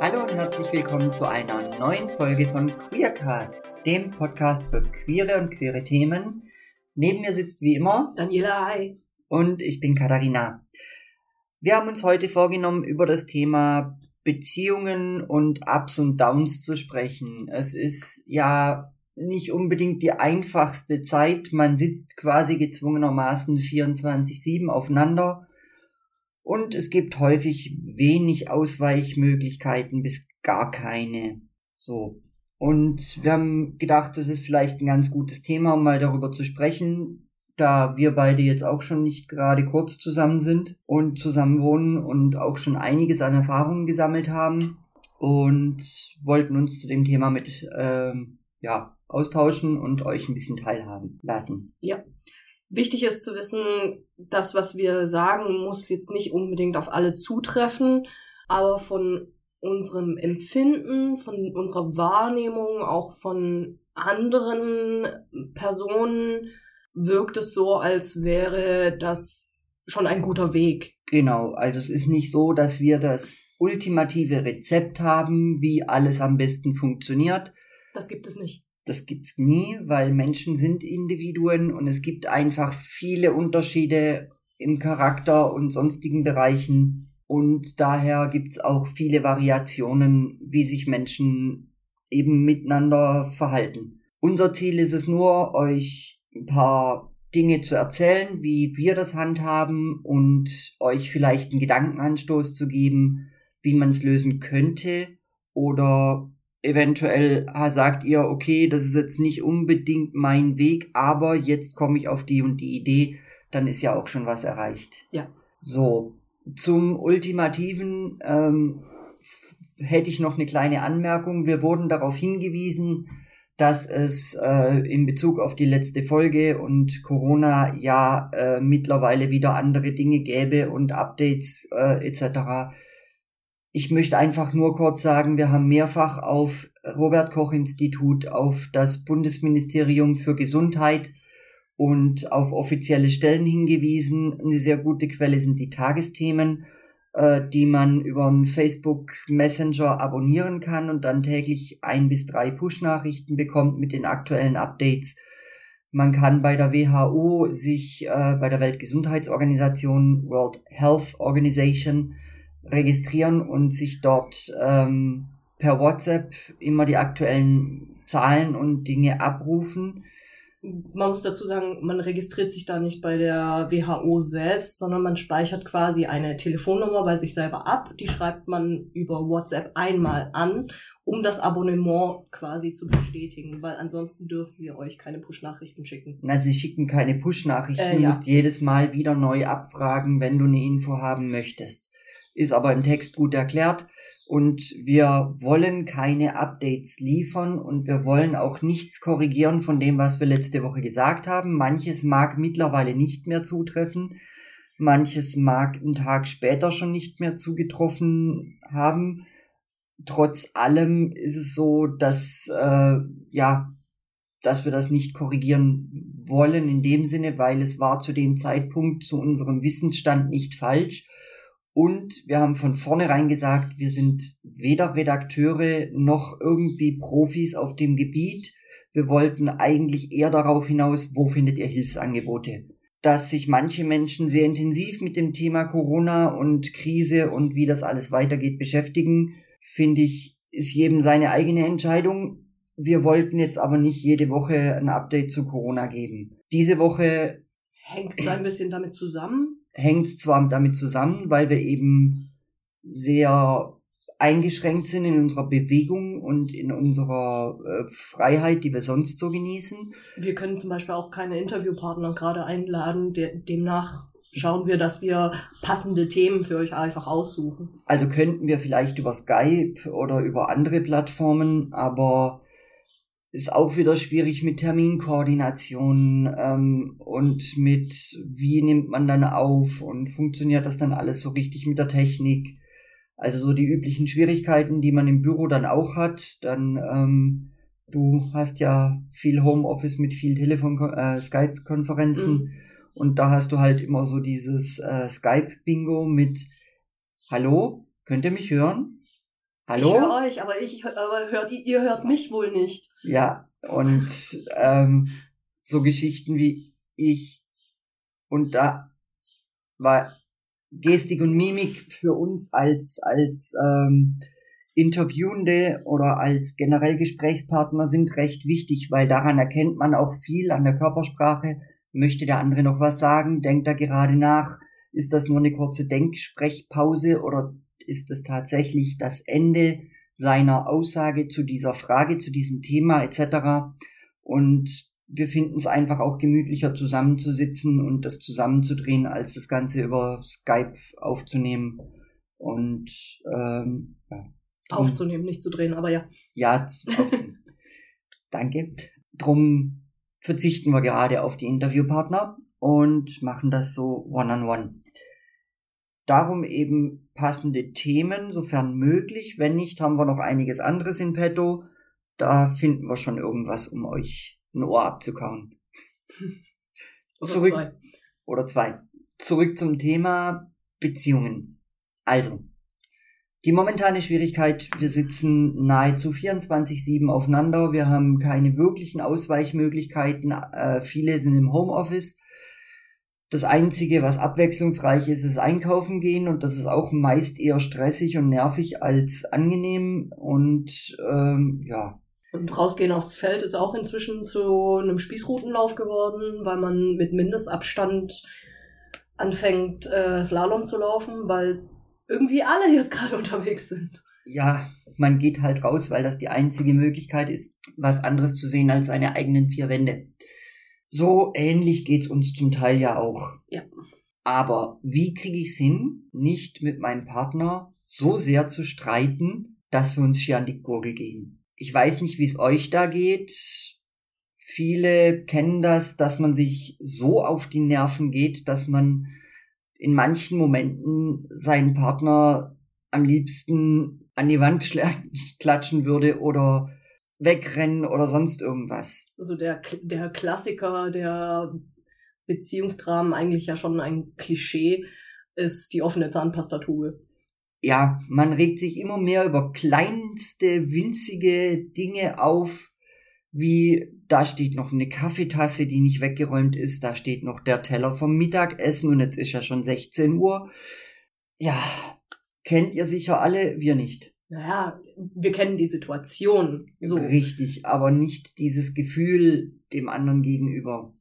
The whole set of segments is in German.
Hallo und herzlich willkommen zu einer neuen Folge von Queercast, dem Podcast für queere und queere Themen. Neben mir sitzt wie immer Daniela, hi. Und ich bin Katharina. Wir haben uns heute vorgenommen, über das Thema Beziehungen und Ups und Downs zu sprechen. Es ist ja nicht unbedingt die einfachste Zeit. Man sitzt quasi gezwungenermaßen 24-7 aufeinander und es gibt häufig wenig Ausweichmöglichkeiten bis gar keine. So. Und wir haben gedacht, das ist vielleicht ein ganz gutes Thema, um mal darüber zu sprechen, da wir beide jetzt auch schon nicht gerade kurz zusammen sind und zusammen wohnen und auch schon einiges an Erfahrungen gesammelt haben und wollten uns zu dem Thema mit ähm, ja, austauschen und euch ein bisschen teilhaben lassen. Ja, Wichtig ist zu wissen, das, was wir sagen, muss jetzt nicht unbedingt auf alle zutreffen, aber von unserem Empfinden, von unserer Wahrnehmung, auch von anderen Personen wirkt es so, als wäre das schon ein guter Weg. Genau, also es ist nicht so, dass wir das ultimative Rezept haben, wie alles am besten funktioniert. Das gibt es nicht. Das gibt's nie, weil Menschen sind Individuen und es gibt einfach viele Unterschiede im Charakter und sonstigen Bereichen und daher gibt's auch viele Variationen, wie sich Menschen eben miteinander verhalten. Unser Ziel ist es nur, euch ein paar Dinge zu erzählen, wie wir das handhaben und euch vielleicht einen Gedankenanstoß zu geben, wie man es lösen könnte oder eventuell ah, sagt ihr, okay, das ist jetzt nicht unbedingt mein Weg, aber jetzt komme ich auf die und die Idee, dann ist ja auch schon was erreicht. Ja. So, zum Ultimativen ähm, hätte ich noch eine kleine Anmerkung. Wir wurden darauf hingewiesen, dass es äh, in Bezug auf die letzte Folge und Corona ja äh, mittlerweile wieder andere Dinge gäbe und Updates äh, etc ich möchte einfach nur kurz sagen, wir haben mehrfach auf Robert Koch Institut, auf das Bundesministerium für Gesundheit und auf offizielle Stellen hingewiesen. Eine sehr gute Quelle sind die Tagesthemen, äh, die man über einen Facebook Messenger abonnieren kann und dann täglich ein bis drei Push-Nachrichten bekommt mit den aktuellen Updates. Man kann bei der WHO sich äh, bei der Weltgesundheitsorganisation World Health Organization registrieren und sich dort ähm, per WhatsApp immer die aktuellen Zahlen und Dinge abrufen. Man muss dazu sagen, man registriert sich da nicht bei der WHO selbst, sondern man speichert quasi eine Telefonnummer bei sich selber ab. Die schreibt man über WhatsApp einmal an, um das Abonnement quasi zu bestätigen, weil ansonsten dürfen sie euch keine Push-Nachrichten schicken. Na, sie schicken keine Push-Nachrichten. Äh, du musst jedes Mal wieder neu abfragen, wenn du eine Info haben möchtest ist aber im Text gut erklärt. Und wir wollen keine Updates liefern und wir wollen auch nichts korrigieren von dem, was wir letzte Woche gesagt haben. Manches mag mittlerweile nicht mehr zutreffen. Manches mag einen Tag später schon nicht mehr zugetroffen haben. Trotz allem ist es so, dass, äh, ja, dass wir das nicht korrigieren wollen in dem Sinne, weil es war zu dem Zeitpunkt zu unserem Wissensstand nicht falsch und wir haben von vornherein gesagt, wir sind weder Redakteure noch irgendwie Profis auf dem Gebiet. Wir wollten eigentlich eher darauf hinaus, wo findet ihr Hilfsangebote? Dass sich manche Menschen sehr intensiv mit dem Thema Corona und Krise und wie das alles weitergeht beschäftigen, finde ich, ist jedem seine eigene Entscheidung. Wir wollten jetzt aber nicht jede Woche ein Update zu Corona geben. Diese Woche hängt es ein bisschen damit zusammen, hängt zwar damit zusammen, weil wir eben sehr eingeschränkt sind in unserer Bewegung und in unserer äh, Freiheit, die wir sonst so genießen. Wir können zum Beispiel auch keine Interviewpartner gerade einladen. De demnach schauen wir, dass wir passende Themen für euch einfach aussuchen. Also könnten wir vielleicht über Skype oder über andere Plattformen, aber ist auch wieder schwierig mit Terminkoordination ähm, und mit wie nimmt man dann auf und funktioniert das dann alles so richtig mit der Technik. Also so die üblichen Schwierigkeiten, die man im Büro dann auch hat. Dann ähm, du hast ja viel Homeoffice mit viel Telefon äh, Skype-Konferenzen. Mhm. Und da hast du halt immer so dieses äh, Skype-Bingo mit Hallo, könnt ihr mich hören? Hallo? Ich höre euch, aber ich aber hört ihr, ihr hört mich wohl nicht. Ja, und ähm, so Geschichten wie ich und da war Gestik und Mimik für uns als als ähm, Interviewende oder als generell Gesprächspartner sind recht wichtig, weil daran erkennt man auch viel an der Körpersprache. Möchte der andere noch was sagen? Denkt er gerade nach? Ist das nur eine kurze Denksprechpause oder ist es tatsächlich das Ende seiner Aussage zu dieser Frage, zu diesem Thema etc. Und wir finden es einfach auch gemütlicher zusammenzusitzen und das zusammenzudrehen, als das Ganze über Skype aufzunehmen. Und ähm, ja. Aufzunehmen, nicht zu drehen, aber ja. Ja, aufzunehmen. Danke. Drum verzichten wir gerade auf die Interviewpartner und machen das so one-on-one. -on -one. Darum eben passende Themen, sofern möglich. Wenn nicht, haben wir noch einiges anderes in petto. Da finden wir schon irgendwas, um euch ein Ohr abzukauen. oder Zurück, zwei. Oder zwei. Zurück zum Thema Beziehungen. Also, die momentane Schwierigkeit, wir sitzen nahezu 24-7 aufeinander, wir haben keine wirklichen Ausweichmöglichkeiten, äh, viele sind im Homeoffice das Einzige, was abwechslungsreich ist, ist einkaufen gehen und das ist auch meist eher stressig und nervig als angenehm und ähm, ja. Und rausgehen aufs Feld ist auch inzwischen zu einem Spießrutenlauf geworden, weil man mit Mindestabstand anfängt, äh, Slalom zu laufen, weil irgendwie alle jetzt gerade unterwegs sind. Ja, man geht halt raus, weil das die einzige Möglichkeit ist, was anderes zu sehen als seine eigenen vier Wände. So ähnlich geht's uns zum Teil ja auch. Ja. Aber wie kriege ich's hin, nicht mit meinem Partner so sehr zu streiten, dass wir uns hier an die Gurgel gehen? Ich weiß nicht, wie es euch da geht. Viele kennen das, dass man sich so auf die Nerven geht, dass man in manchen Momenten seinen Partner am liebsten an die Wand klatschen würde oder wegrennen oder sonst irgendwas. Also der, der Klassiker der Beziehungsdramen, eigentlich ja schon ein Klischee, ist die offene Zahnpastatube. Ja, man regt sich immer mehr über kleinste, winzige Dinge auf, wie da steht noch eine Kaffeetasse, die nicht weggeräumt ist, da steht noch der Teller vom Mittagessen und jetzt ist ja schon 16 Uhr. Ja, kennt ihr sicher alle, wir nicht naja, wir kennen die Situation. So. Richtig, aber nicht dieses Gefühl dem anderen gegenüber.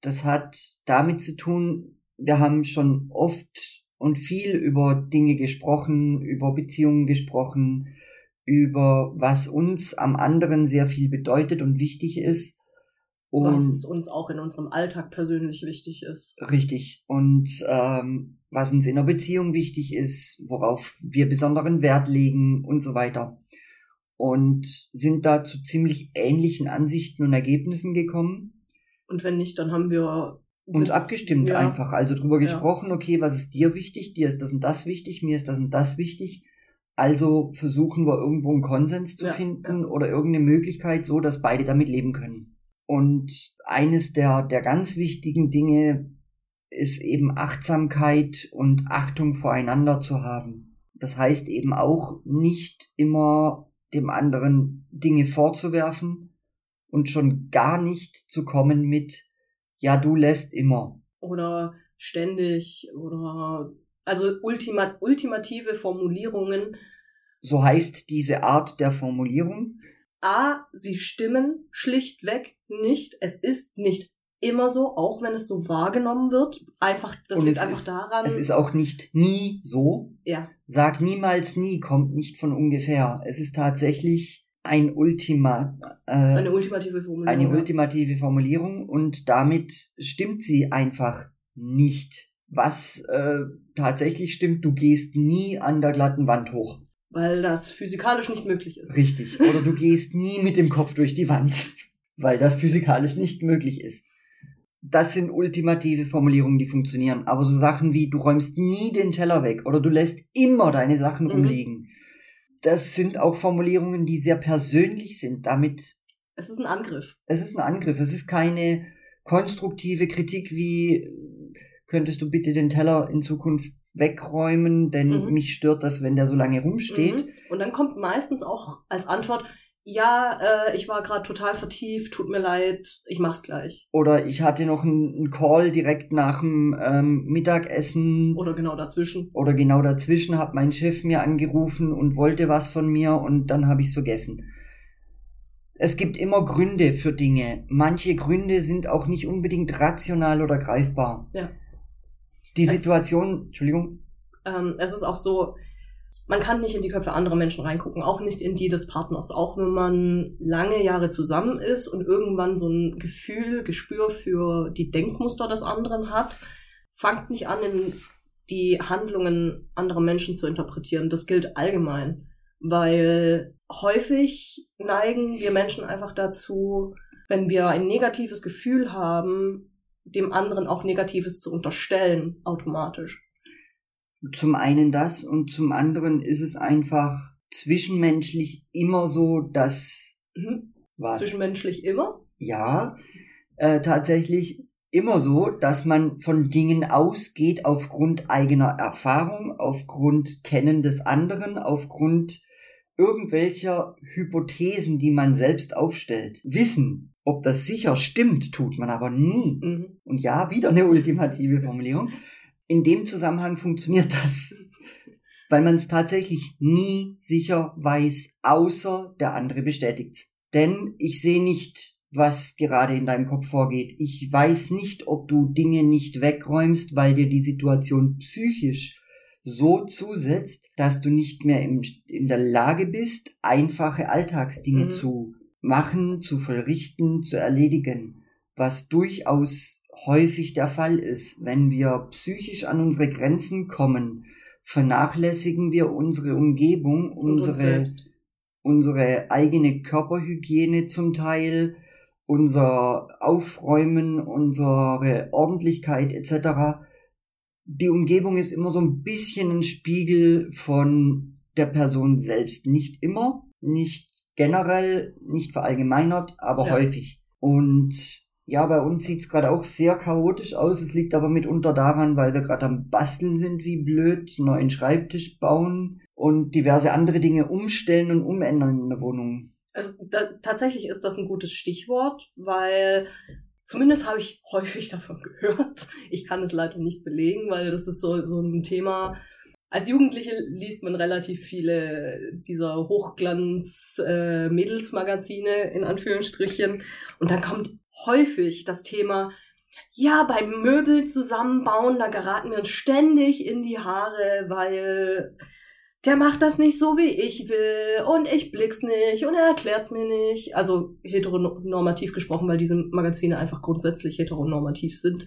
Das hat damit zu tun, wir haben schon oft und viel über Dinge gesprochen, über Beziehungen gesprochen, über was uns am anderen sehr viel bedeutet und wichtig ist. Und was uns auch in unserem Alltag persönlich wichtig ist. Richtig. Und ähm, was uns in einer Beziehung wichtig ist, worauf wir besonderen Wert legen und so weiter. Und sind da zu ziemlich ähnlichen Ansichten und Ergebnissen gekommen. Und wenn nicht, dann haben wir uns abgestimmt ja. einfach, also drüber ja. gesprochen, okay, was ist dir wichtig, dir ist das und das wichtig, mir ist das und das wichtig. Also versuchen wir irgendwo einen Konsens zu ja, finden oder irgendeine Möglichkeit, so dass beide damit leben können. Und eines der, der ganz wichtigen Dinge ist eben Achtsamkeit und Achtung voreinander zu haben. Das heißt eben auch nicht immer dem anderen Dinge vorzuwerfen und schon gar nicht zu kommen mit, ja, du lässt immer. Oder ständig oder also ultima ultimative Formulierungen. So heißt diese Art der Formulierung. A, sie stimmen schlichtweg nicht. Es ist nicht immer so, auch wenn es so wahrgenommen wird. Einfach, das Und liegt einfach ist, daran. Es ist auch nicht nie so. Ja. Sag niemals nie, kommt nicht von ungefähr. Es ist tatsächlich ein Ultima, äh, eine ultimative Formulierung. Eine ultimative Formulierung und damit stimmt sie einfach nicht. Was äh, tatsächlich stimmt, du gehst nie an der glatten Wand hoch. Weil das physikalisch nicht möglich ist. Richtig. Oder du gehst nie mit dem Kopf durch die Wand. Weil das physikalisch nicht möglich ist das sind ultimative Formulierungen, die funktionieren. Aber so Sachen wie, du räumst nie den Teller weg oder du lässt immer deine Sachen mhm. rumliegen. Das sind auch Formulierungen, die sehr persönlich sind. Damit. Es ist ein Angriff. Es ist ein Angriff. Es ist keine konstruktive Kritik wie könntest du bitte den Teller in Zukunft wegräumen, denn mhm. mich stört das, wenn der so lange rumsteht. Mhm. Und dann kommt meistens auch als Antwort, ja, äh, ich war gerade total vertieft, tut mir leid, ich mach's gleich. Oder ich hatte noch einen Call direkt nach dem ähm, Mittagessen. Oder genau dazwischen. Oder genau dazwischen hat mein Chef mir angerufen und wollte was von mir und dann habe ich's vergessen. Es gibt immer Gründe für Dinge. Manche Gründe sind auch nicht unbedingt rational oder greifbar. Ja. Die Situation, es, Entschuldigung. Ähm, es ist auch so, man kann nicht in die Köpfe anderer Menschen reingucken, auch nicht in die des Partners. Auch wenn man lange Jahre zusammen ist und irgendwann so ein Gefühl, Gespür für die Denkmuster des anderen hat, fangt nicht an, die Handlungen anderer Menschen zu interpretieren. Das gilt allgemein, weil häufig neigen wir Menschen einfach dazu, wenn wir ein negatives Gefühl haben, dem anderen auch Negatives zu unterstellen, automatisch. Zum einen das und zum anderen ist es einfach zwischenmenschlich immer so, dass mhm. was? Zwischenmenschlich immer? Ja, äh, tatsächlich immer so, dass man von Dingen ausgeht aufgrund eigener Erfahrung, aufgrund Kennen des anderen, aufgrund irgendwelcher Hypothesen, die man selbst aufstellt. Wissen, ob das sicher stimmt, tut man aber nie. Mhm. Und ja, wieder eine ultimative Formulierung. In dem Zusammenhang funktioniert das. Weil man es tatsächlich nie sicher weiß, außer der andere bestätigt's. Denn ich sehe nicht, was gerade in deinem Kopf vorgeht. Ich weiß nicht, ob du Dinge nicht wegräumst, weil dir die Situation psychisch so zusetzt, dass du nicht mehr im, in der Lage bist, einfache Alltagsdinge mhm. zu machen, zu vollrichten, zu erledigen, was durchaus häufig der Fall ist. Wenn wir psychisch an unsere Grenzen kommen, vernachlässigen wir unsere Umgebung, unsere, unsere eigene Körperhygiene zum Teil, unser Aufräumen, unsere Ordentlichkeit etc. Die Umgebung ist immer so ein bisschen ein Spiegel von der Person selbst. Nicht immer, nicht generell, nicht verallgemeinert, aber ja. häufig. Und ja, bei uns sieht's gerade auch sehr chaotisch aus. Es liegt aber mitunter daran, weil wir gerade am Basteln sind, wie blöd, neuen Schreibtisch bauen und diverse andere Dinge umstellen und umändern in der Wohnung. Also da, tatsächlich ist das ein gutes Stichwort, weil zumindest habe ich häufig davon gehört. Ich kann es leider nicht belegen, weil das ist so, so ein Thema, als Jugendliche liest man relativ viele dieser Hochglanz-Mädelsmagazine äh, in Anführungsstrichen. Und dann kommt häufig das Thema, ja, beim Möbel zusammenbauen, da geraten wir uns ständig in die Haare, weil der macht das nicht so, wie ich will und ich blick's nicht und er erklärt's mir nicht. Also heteronormativ gesprochen, weil diese Magazine einfach grundsätzlich heteronormativ sind.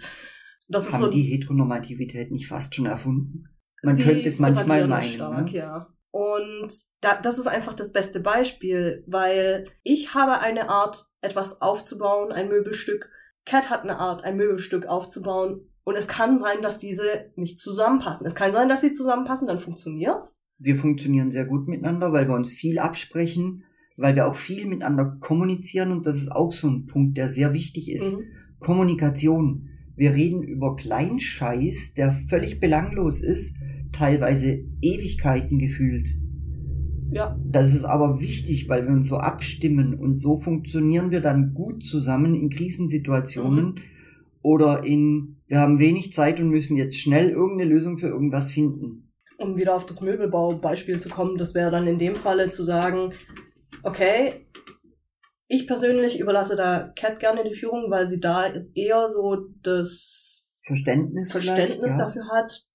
Das Haben ist so die Heteronormativität nicht fast schon erfunden? Man könnte es manchmal meinen. Stark, ne? ja. Und da, das ist einfach das beste Beispiel, weil ich habe eine Art, etwas aufzubauen, ein Möbelstück. Cat hat eine Art, ein Möbelstück aufzubauen. Und es kann sein, dass diese nicht zusammenpassen. Es kann sein, dass sie zusammenpassen, dann funktioniert's. Wir funktionieren sehr gut miteinander, weil wir uns viel absprechen, weil wir auch viel miteinander kommunizieren und das ist auch so ein Punkt, der sehr wichtig ist. Mhm. Kommunikation. Wir reden über Kleinscheiß, der völlig belanglos ist, teilweise Ewigkeiten gefühlt. Ja. Das ist aber wichtig, weil wir uns so abstimmen und so funktionieren wir dann gut zusammen in Krisensituationen mhm. oder in, wir haben wenig Zeit und müssen jetzt schnell irgendeine Lösung für irgendwas finden. Um wieder auf das Möbelbau-Beispiel zu kommen, das wäre dann in dem Falle zu sagen, okay, ich persönlich überlasse da Cat gerne die Führung, weil sie da eher so das Verständnis, Verständnis ja. dafür hat.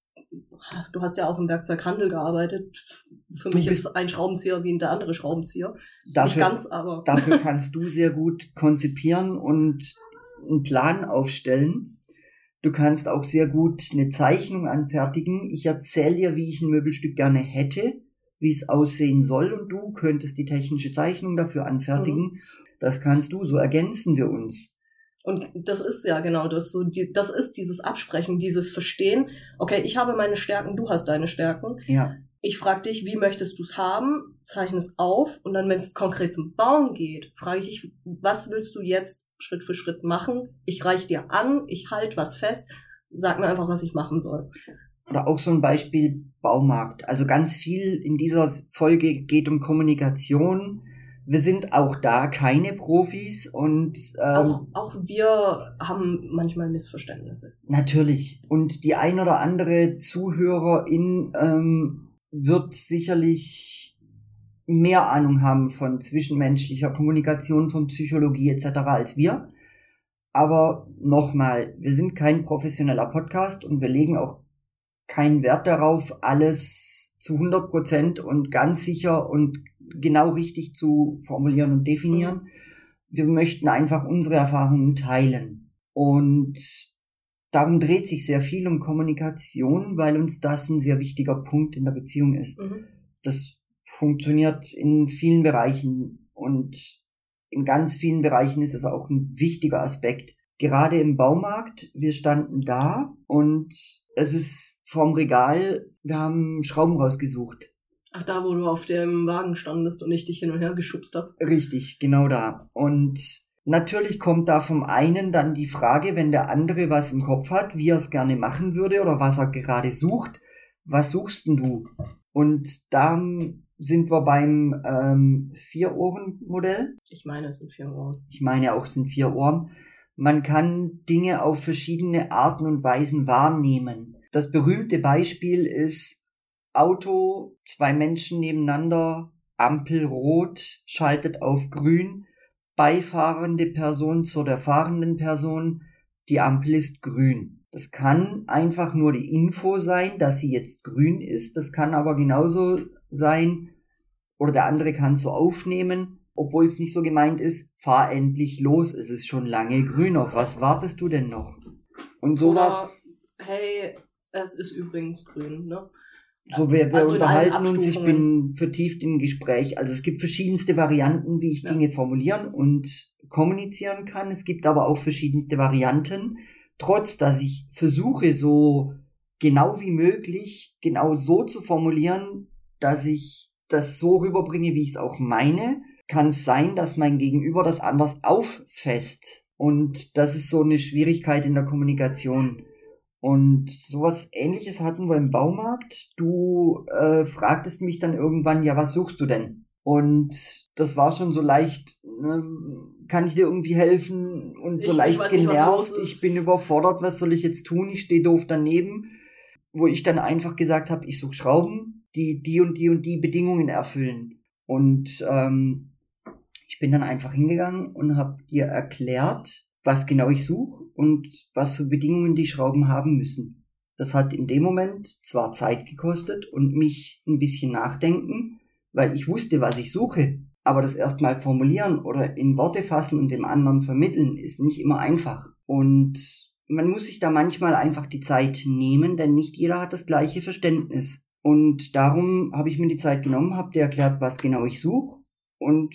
Du hast ja auch im Werkzeughandel gearbeitet. Für du mich ist ein Schraubenzieher wie der andere Schraubenzieher. Dafür, Nicht ganz, aber. Dafür kannst du sehr gut konzipieren und einen Plan aufstellen. Du kannst auch sehr gut eine Zeichnung anfertigen. Ich erzähle dir, wie ich ein Möbelstück gerne hätte, wie es aussehen soll und du könntest die technische Zeichnung dafür anfertigen. Mhm. Das kannst du, so ergänzen wir uns. Und das ist ja genau das so die, das ist dieses Absprechen, dieses Verstehen. Okay, ich habe meine Stärken, du hast deine Stärken. Ja. ich frage dich, wie möchtest du es haben, zeichne es auf und dann, wenn es konkret zum Bauen geht, frage ich dich, was willst du jetzt Schritt für Schritt machen? Ich reiche dir an, ich halte was fest, sag mir einfach, was ich machen soll. Oder auch so ein Beispiel Baumarkt. Also ganz viel in dieser Folge geht um Kommunikation. Wir sind auch da keine Profis und ähm, auch, auch wir haben manchmal Missverständnisse. Natürlich. Und die ein oder andere Zuhörerin ähm, wird sicherlich mehr Ahnung haben von zwischenmenschlicher Kommunikation, von Psychologie etc. als wir. Aber nochmal, wir sind kein professioneller Podcast und wir legen auch keinen Wert darauf, alles zu 100 Prozent und ganz sicher und genau richtig zu formulieren und definieren. Wir möchten einfach unsere Erfahrungen teilen. Und darum dreht sich sehr viel um Kommunikation, weil uns das ein sehr wichtiger Punkt in der Beziehung ist. Mhm. Das funktioniert in vielen Bereichen und in ganz vielen Bereichen ist es auch ein wichtiger Aspekt. Gerade im Baumarkt, wir standen da und es ist vorm Regal, wir haben Schrauben rausgesucht. Ach, da, wo du auf dem Wagen standest und ich dich hin und her geschubst hab. Richtig, genau da. Und natürlich kommt da vom einen dann die Frage, wenn der andere was im Kopf hat, wie er es gerne machen würde oder was er gerade sucht, was suchst denn du? Und da sind wir beim ähm, Vier-Ohren-Modell. Ich meine, es sind vier Ohren. Ich meine auch, es sind vier Ohren. Man kann Dinge auf verschiedene Arten und Weisen wahrnehmen. Das berühmte Beispiel ist Auto, zwei Menschen nebeneinander, Ampel rot, schaltet auf grün, beifahrende Person zur der fahrenden Person, die Ampel ist grün. Das kann einfach nur die Info sein, dass sie jetzt grün ist. Das kann aber genauso sein, oder der andere kann so aufnehmen, obwohl es nicht so gemeint ist, fahr endlich los, es ist schon lange grün, auf was wartest du denn noch? Und sowas. Oder, hey, es ist übrigens grün, ne? So, wir, wir also unterhalten uns, ich bin vertieft im Gespräch. Also es gibt verschiedenste Varianten, wie ich ja. Dinge formulieren und kommunizieren kann. Es gibt aber auch verschiedenste Varianten. Trotz, dass ich versuche, so genau wie möglich, genau so zu formulieren, dass ich das so rüberbringe, wie ich es auch meine, kann es sein, dass mein Gegenüber das anders auffasst. Und das ist so eine Schwierigkeit in der Kommunikation. Und sowas ähnliches hatten wir im Baumarkt. Du äh, fragtest mich dann irgendwann, ja, was suchst du denn? Und das war schon so leicht, ne, kann ich dir irgendwie helfen? Und so ich, leicht ich genervt, nicht, ich bin überfordert, was soll ich jetzt tun? Ich stehe doof daneben. Wo ich dann einfach gesagt habe, ich suche Schrauben, die die und die und die Bedingungen erfüllen. Und ähm, ich bin dann einfach hingegangen und habe dir erklärt, was genau ich suche und was für Bedingungen die Schrauben haben müssen. Das hat in dem Moment zwar Zeit gekostet und mich ein bisschen nachdenken, weil ich wusste, was ich suche, aber das erstmal formulieren oder in Worte fassen und dem anderen vermitteln ist nicht immer einfach. Und man muss sich da manchmal einfach die Zeit nehmen, denn nicht jeder hat das gleiche Verständnis. Und darum habe ich mir die Zeit genommen, habe dir erklärt, was genau ich suche. Und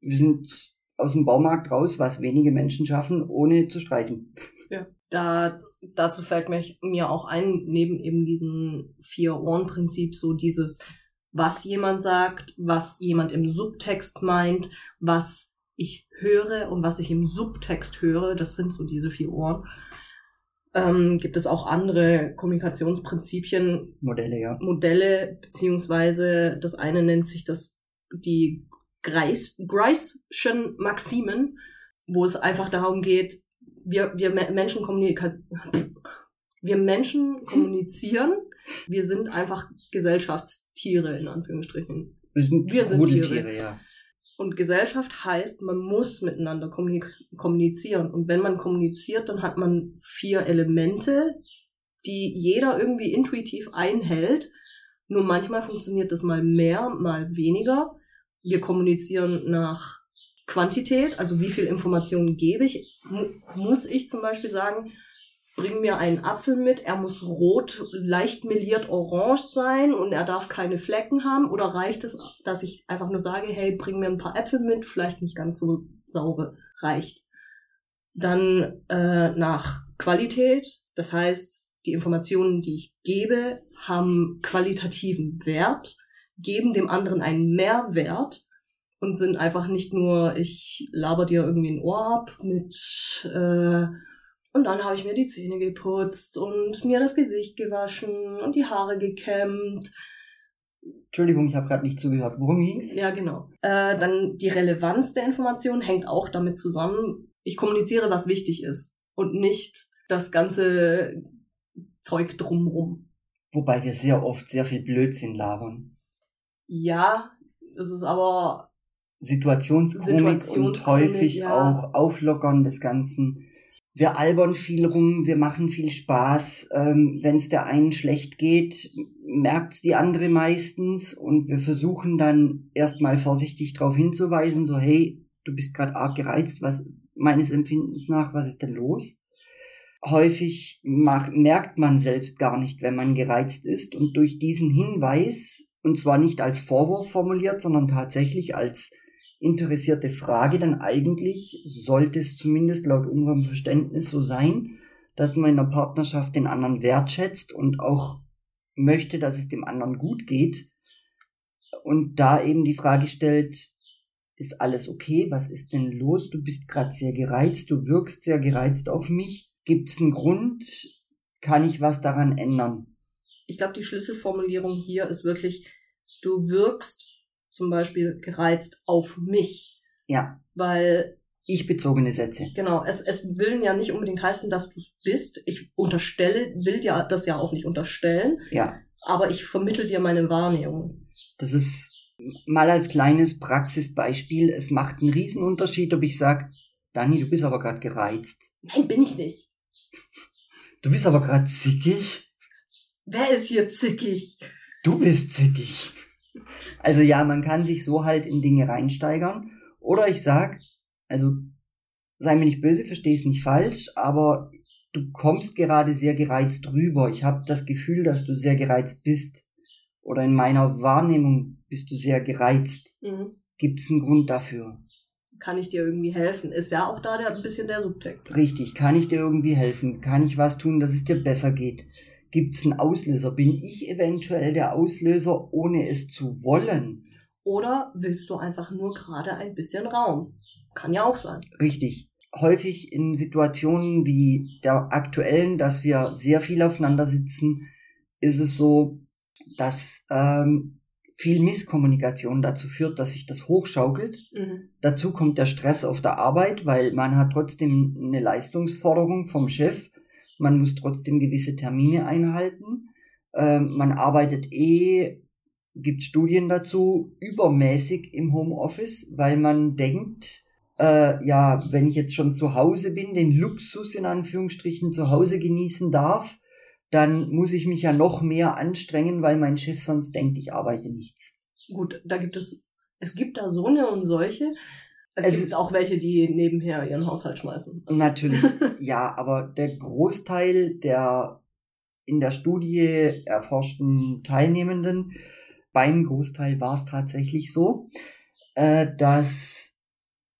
wir sind aus dem Baumarkt raus, was wenige Menschen schaffen, ohne zu streiten. Ja, da, dazu fällt mir auch ein, neben eben diesem Vier-Ohren-Prinzip, so dieses, was jemand sagt, was jemand im Subtext meint, was ich höre und was ich im Subtext höre, das sind so diese vier Ohren. Ähm, gibt es auch andere Kommunikationsprinzipien? Modelle, ja. Modelle, beziehungsweise das eine nennt sich das die Greisschen Maximen, wo es einfach darum geht, wir, wir Menschen kommunizieren, wir Menschen kommunizieren, wir sind einfach Gesellschaftstiere, in Anführungsstrichen. Wir sind, wir sind Tiere. Tiere, ja. Und Gesellschaft heißt, man muss miteinander kommunizieren. Und wenn man kommuniziert, dann hat man vier Elemente, die jeder irgendwie intuitiv einhält. Nur manchmal funktioniert das mal mehr, mal weniger wir kommunizieren nach Quantität, also wie viel Informationen gebe ich. muss ich zum Beispiel sagen, bring mir einen Apfel mit, er muss rot, leicht meliert orange sein und er darf keine Flecken haben? Oder reicht es, dass ich einfach nur sage, hey, bring mir ein paar Äpfel mit, vielleicht nicht ganz so saure, reicht. Dann äh, nach Qualität, das heißt, die Informationen, die ich gebe, haben qualitativen Wert, geben dem anderen einen Mehrwert und sind einfach nicht nur, ich laber dir irgendwie ein Ohr ab mit äh, und dann habe ich mir die Zähne geputzt und mir das Gesicht gewaschen und die Haare gekämmt. Entschuldigung, ich habe gerade nicht zugehört. Worum ging's? Ja, genau. Äh, dann die Relevanz der Information hängt auch damit zusammen. Ich kommuniziere, was wichtig ist und nicht das ganze Zeug drumrum. Wobei wir sehr oft sehr viel Blödsinn labern. Ja, es ist aber Situationskomik, und häufig ja. auch Auflockern des Ganzen. Wir albern viel rum, wir machen viel Spaß. Ähm, Wenn es der einen schlecht geht, merkt's die andere meistens und wir versuchen dann erstmal vorsichtig darauf hinzuweisen, so hey, du bist gerade arg gereizt, was meines Empfindens nach, was ist denn los? Häufig macht, merkt man selbst gar nicht, wenn man gereizt ist und durch diesen Hinweis, und zwar nicht als Vorwurf formuliert, sondern tatsächlich als interessierte Frage, dann eigentlich sollte es zumindest laut unserem Verständnis so sein, dass man in der Partnerschaft den anderen wertschätzt und auch möchte, dass es dem anderen gut geht und da eben die Frage stellt, ist alles okay? Was ist denn los? Du bist gerade sehr gereizt, du wirkst sehr gereizt auf mich. Gibt es einen Grund? Kann ich was daran ändern? Ich glaube, die Schlüsselformulierung hier ist wirklich, du wirkst zum Beispiel gereizt auf mich. Ja. Weil ich bezogene Sätze. Genau, es, es will ja nicht unbedingt heißen, dass du es bist. Ich unterstelle, will dir das ja auch nicht unterstellen. Ja. Aber ich vermittel dir meine Wahrnehmung. Das ist mal als kleines Praxisbeispiel, es macht einen Riesenunterschied, ob ich sage, Dani, du bist aber gerade gereizt. Nein, bin ich nicht. Du bist aber gerade zickig. Wer ist hier zickig? Du bist zickig. Also ja, man kann sich so halt in Dinge reinsteigern. Oder ich sag, also sei mir nicht böse, versteh es nicht falsch, aber du kommst gerade sehr gereizt rüber. Ich habe das Gefühl, dass du sehr gereizt bist. Oder in meiner Wahrnehmung bist du sehr gereizt. Mhm. Gibt es einen Grund dafür? Kann ich dir irgendwie helfen? Ist ja auch da der, ein bisschen der Subtext. Richtig, kann ich dir irgendwie helfen? Kann ich was tun, dass es dir besser geht? Gibt es einen Auslöser? Bin ich eventuell der Auslöser, ohne es zu wollen? Oder willst du einfach nur gerade ein bisschen Raum? Kann ja auch sein. Richtig. Häufig in Situationen wie der aktuellen, dass wir sehr viel aufeinander sitzen, ist es so, dass ähm, viel Misskommunikation dazu führt, dass sich das hochschaukelt. Mhm. Dazu kommt der Stress auf der Arbeit, weil man hat trotzdem eine Leistungsforderung vom Chef. Man muss trotzdem gewisse Termine einhalten. Ähm, man arbeitet eh, gibt Studien dazu, übermäßig im Homeoffice, weil man denkt, äh, ja, wenn ich jetzt schon zu Hause bin, den Luxus in Anführungsstrichen zu Hause genießen darf, dann muss ich mich ja noch mehr anstrengen, weil mein Chef sonst denkt, ich arbeite nichts. Gut, da gibt es, es gibt da so eine und solche. Es, es gibt auch welche, die nebenher ihren Haushalt schmeißen. Natürlich, ja, aber der Großteil der in der Studie erforschten Teilnehmenden, beim Großteil war es tatsächlich so, äh, dass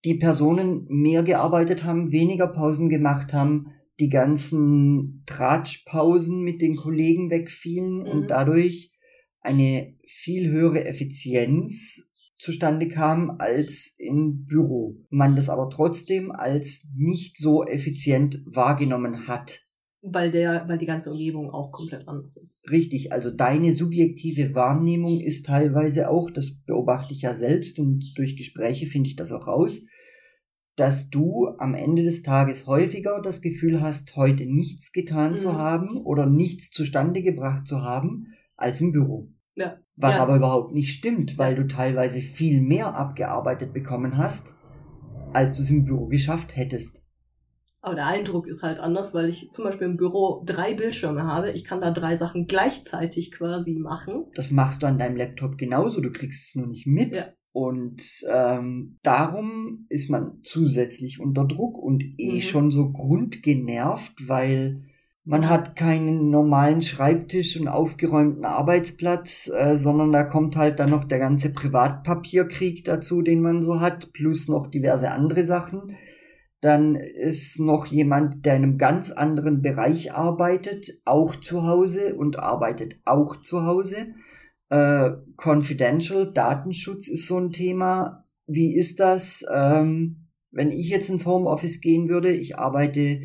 die Personen mehr gearbeitet haben, weniger Pausen gemacht haben, die ganzen Tratschpausen mit den Kollegen wegfielen mhm. und dadurch eine viel höhere Effizienz zustande kam als im Büro. Man das aber trotzdem als nicht so effizient wahrgenommen hat. Weil der, weil die ganze Umgebung auch komplett anders ist. Richtig, also deine subjektive Wahrnehmung ist teilweise auch, das beobachte ich ja selbst und durch Gespräche finde ich das auch raus, dass du am Ende des Tages häufiger das Gefühl hast, heute nichts getan mhm. zu haben oder nichts zustande gebracht zu haben, als im Büro. Ja. Was ja. aber überhaupt nicht stimmt, weil du teilweise viel mehr abgearbeitet bekommen hast, als du es im Büro geschafft hättest. Aber der Eindruck ist halt anders, weil ich zum Beispiel im Büro drei Bildschirme habe. Ich kann da drei Sachen gleichzeitig quasi machen. Das machst du an deinem Laptop genauso, du kriegst es nur nicht mit. Ja. Und ähm, darum ist man zusätzlich unter Druck und eh mhm. schon so grundgenervt, weil man hat keinen normalen Schreibtisch und aufgeräumten Arbeitsplatz, äh, sondern da kommt halt dann noch der ganze Privatpapierkrieg dazu, den man so hat, plus noch diverse andere Sachen, Dann ist noch jemand, der in einem ganz anderen Bereich arbeitet, auch zu Hause und arbeitet auch zu Hause. Äh, confidential, Datenschutz ist so ein Thema. Wie ist das, ähm, wenn ich jetzt ins Homeoffice gehen würde? Ich arbeite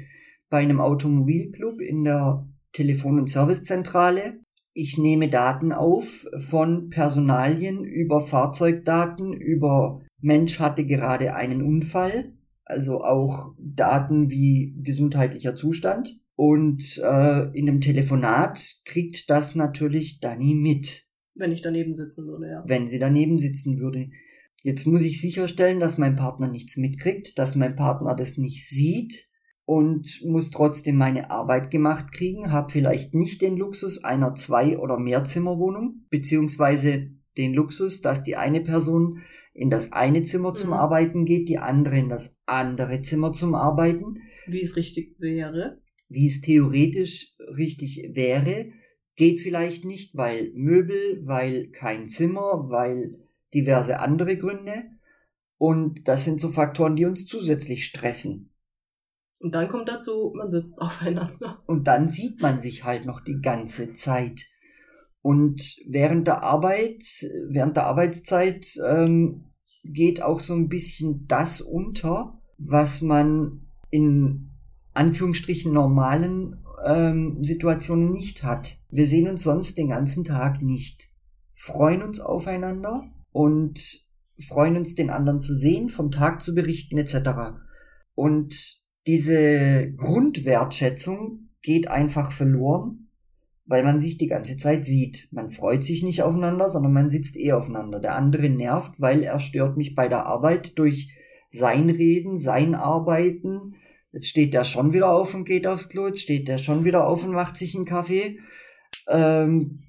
bei einem Automobilclub in der Telefon- und Servicezentrale. Ich nehme Daten auf von Personalien über Fahrzeugdaten, über Mensch hatte gerade einen Unfall, also auch Daten wie gesundheitlicher Zustand. Und äh, in einem Telefonat kriegt das natürlich Dani mit. Wenn ich daneben sitzen würde, ja. Wenn sie daneben sitzen würde. Jetzt muss ich sicherstellen, dass mein Partner nichts mitkriegt, dass mein Partner das nicht sieht und muss trotzdem meine Arbeit gemacht kriegen, habe vielleicht nicht den Luxus einer Zwei- oder Mehrzimmerwohnung, beziehungsweise den Luxus, dass die eine Person in das eine Zimmer zum mhm. Arbeiten geht, die andere in das andere Zimmer zum Arbeiten. Wie es richtig wäre. Wie es theoretisch richtig wäre, geht vielleicht nicht, weil Möbel, weil kein Zimmer, weil diverse andere Gründe. Und das sind so Faktoren, die uns zusätzlich stressen. Und dann kommt dazu, man sitzt aufeinander. Und dann sieht man sich halt noch die ganze Zeit. Und während der Arbeit, während der Arbeitszeit ähm, geht auch so ein bisschen das unter, was man in Anführungsstrichen normalen ähm, Situationen nicht hat. Wir sehen uns sonst den ganzen Tag nicht, freuen uns aufeinander und freuen uns den anderen zu sehen, vom Tag zu berichten etc. Und diese Grundwertschätzung geht einfach verloren, weil man sich die ganze Zeit sieht. Man freut sich nicht aufeinander, sondern man sitzt eh aufeinander. Der andere nervt, weil er stört mich bei der Arbeit durch sein Reden, sein Arbeiten. Jetzt steht der schon wieder auf und geht aufs Klo, jetzt steht der schon wieder auf und macht sich einen Kaffee. Ähm,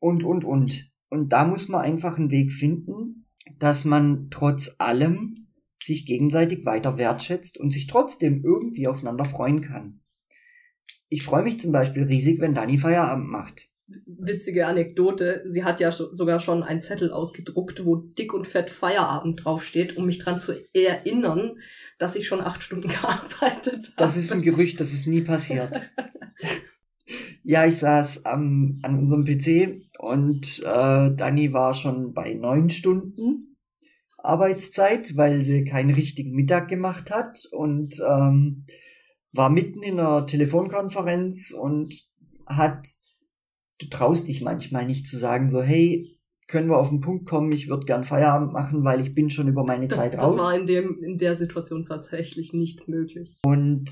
und, und, und. Und da muss man einfach einen Weg finden, dass man trotz allem sich gegenseitig weiter wertschätzt und sich trotzdem irgendwie aufeinander freuen kann. Ich freue mich zum Beispiel riesig, wenn Dani Feierabend macht. Witzige Anekdote. Sie hat ja sogar schon einen Zettel ausgedruckt, wo dick und fett Feierabend draufsteht, um mich dran zu erinnern, dass ich schon acht Stunden gearbeitet habe. Das ist ein Gerücht, das ist nie passiert. ja, ich saß am, an unserem PC und äh, Dani war schon bei neun Stunden Arbeitszeit, weil sie keinen richtigen Mittag gemacht hat und ähm, war mitten in einer Telefonkonferenz und hat, du traust dich manchmal nicht zu sagen, so, hey, können wir auf den Punkt kommen, ich würde gern Feierabend machen, weil ich bin schon über meine das, Zeit raus. Das war in, dem, in der Situation tatsächlich nicht möglich. Und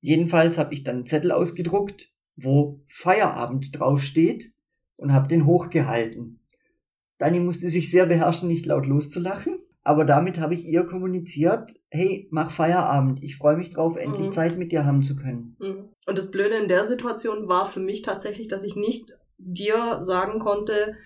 jedenfalls habe ich dann einen Zettel ausgedruckt, wo Feierabend draufsteht und habe den hochgehalten. Dani musste sich sehr beherrschen, nicht laut loszulachen. Aber damit habe ich ihr kommuniziert, hey, mach Feierabend. Ich freue mich drauf, endlich mhm. Zeit mit dir haben zu können. Mhm. Und das Blöde in der Situation war für mich tatsächlich, dass ich nicht dir sagen konnte,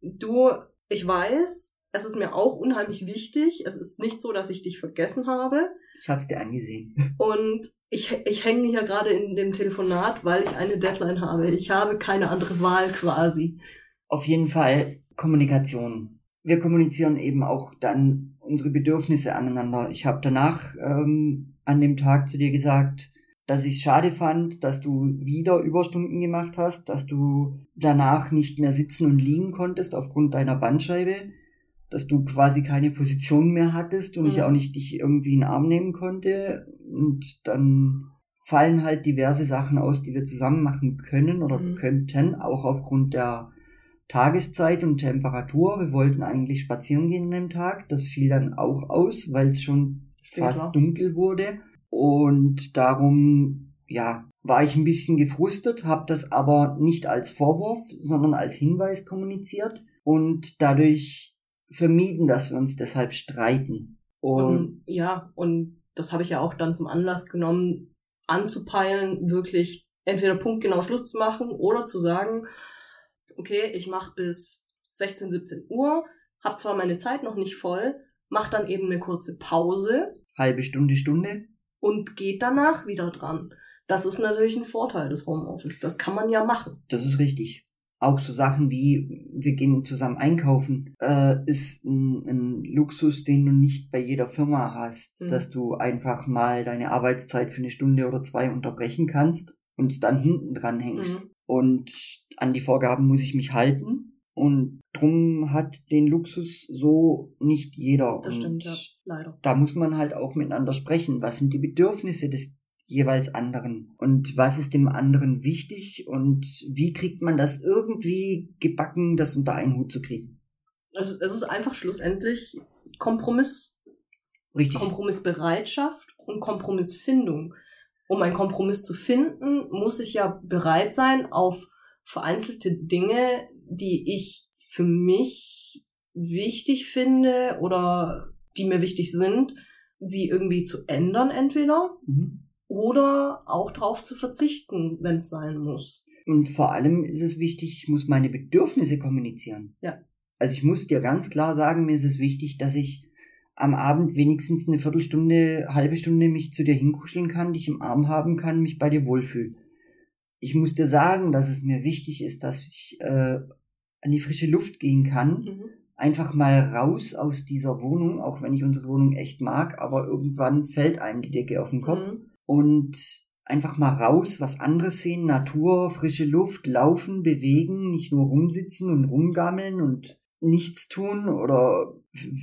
du, ich weiß, es ist mir auch unheimlich wichtig. Es ist nicht so, dass ich dich vergessen habe. Ich hab's dir angesehen. Und ich, ich hänge hier gerade in dem Telefonat, weil ich eine Deadline habe. Ich habe keine andere Wahl quasi. Auf jeden Fall Kommunikation wir kommunizieren eben auch dann unsere Bedürfnisse aneinander. Ich habe danach ähm, an dem Tag zu dir gesagt, dass ich es schade fand, dass du wieder Überstunden gemacht hast, dass du danach nicht mehr sitzen und liegen konntest aufgrund deiner Bandscheibe, dass du quasi keine Position mehr hattest und mhm. ich auch nicht dich irgendwie in den Arm nehmen konnte. Und dann fallen halt diverse Sachen aus, die wir zusammen machen können oder mhm. könnten, auch aufgrund der Tageszeit und Temperatur. Wir wollten eigentlich spazieren gehen an dem Tag. Das fiel dann auch aus, weil es schon Später. fast dunkel wurde. Und darum, ja, war ich ein bisschen gefrustet, habe das aber nicht als Vorwurf, sondern als Hinweis kommuniziert und dadurch vermieden, dass wir uns deshalb streiten. Und, und ja, und das habe ich ja auch dann zum Anlass genommen, anzupeilen, wirklich entweder punktgenau Schluss zu machen oder zu sagen, okay, ich mache bis 16, 17 Uhr, hab zwar meine Zeit noch nicht voll, mach dann eben eine kurze Pause. Halbe Stunde, Stunde. Und geht danach wieder dran. Das ist natürlich ein Vorteil des Homeoffice. Das kann man ja machen. Das ist richtig. Auch so Sachen wie, wir gehen zusammen einkaufen, äh, ist ein, ein Luxus, den du nicht bei jeder Firma hast, mhm. dass du einfach mal deine Arbeitszeit für eine Stunde oder zwei unterbrechen kannst und dann hinten dran hängst. Mhm. Und an die Vorgaben muss ich mich halten. Und drum hat den Luxus so nicht jeder. Das und stimmt, ja, leider. Da muss man halt auch miteinander sprechen. Was sind die Bedürfnisse des jeweils anderen? Und was ist dem anderen wichtig? Und wie kriegt man das irgendwie gebacken, das unter einen Hut zu kriegen? Also es ist einfach schlussendlich Kompromiss. Richtig. Kompromissbereitschaft und Kompromissfindung. Um einen Kompromiss zu finden, muss ich ja bereit sein, auf vereinzelte Dinge, die ich für mich wichtig finde oder die mir wichtig sind, sie irgendwie zu ändern entweder mhm. oder auch drauf zu verzichten, wenn es sein muss. Und vor allem ist es wichtig, ich muss meine Bedürfnisse kommunizieren. Ja. Also ich muss dir ganz klar sagen, mir ist es wichtig, dass ich am Abend wenigstens eine Viertelstunde, halbe Stunde mich zu dir hinkuscheln kann, dich im Arm haben kann, mich bei dir wohlfühle ich muss dir sagen, dass es mir wichtig ist, dass ich äh, an die frische Luft gehen kann. Mhm. Einfach mal raus aus dieser Wohnung, auch wenn ich unsere Wohnung echt mag, aber irgendwann fällt einem die Decke auf den Kopf. Mhm. Und einfach mal raus, was anderes sehen, Natur, frische Luft, laufen, bewegen, nicht nur rumsitzen und rumgammeln und nichts tun oder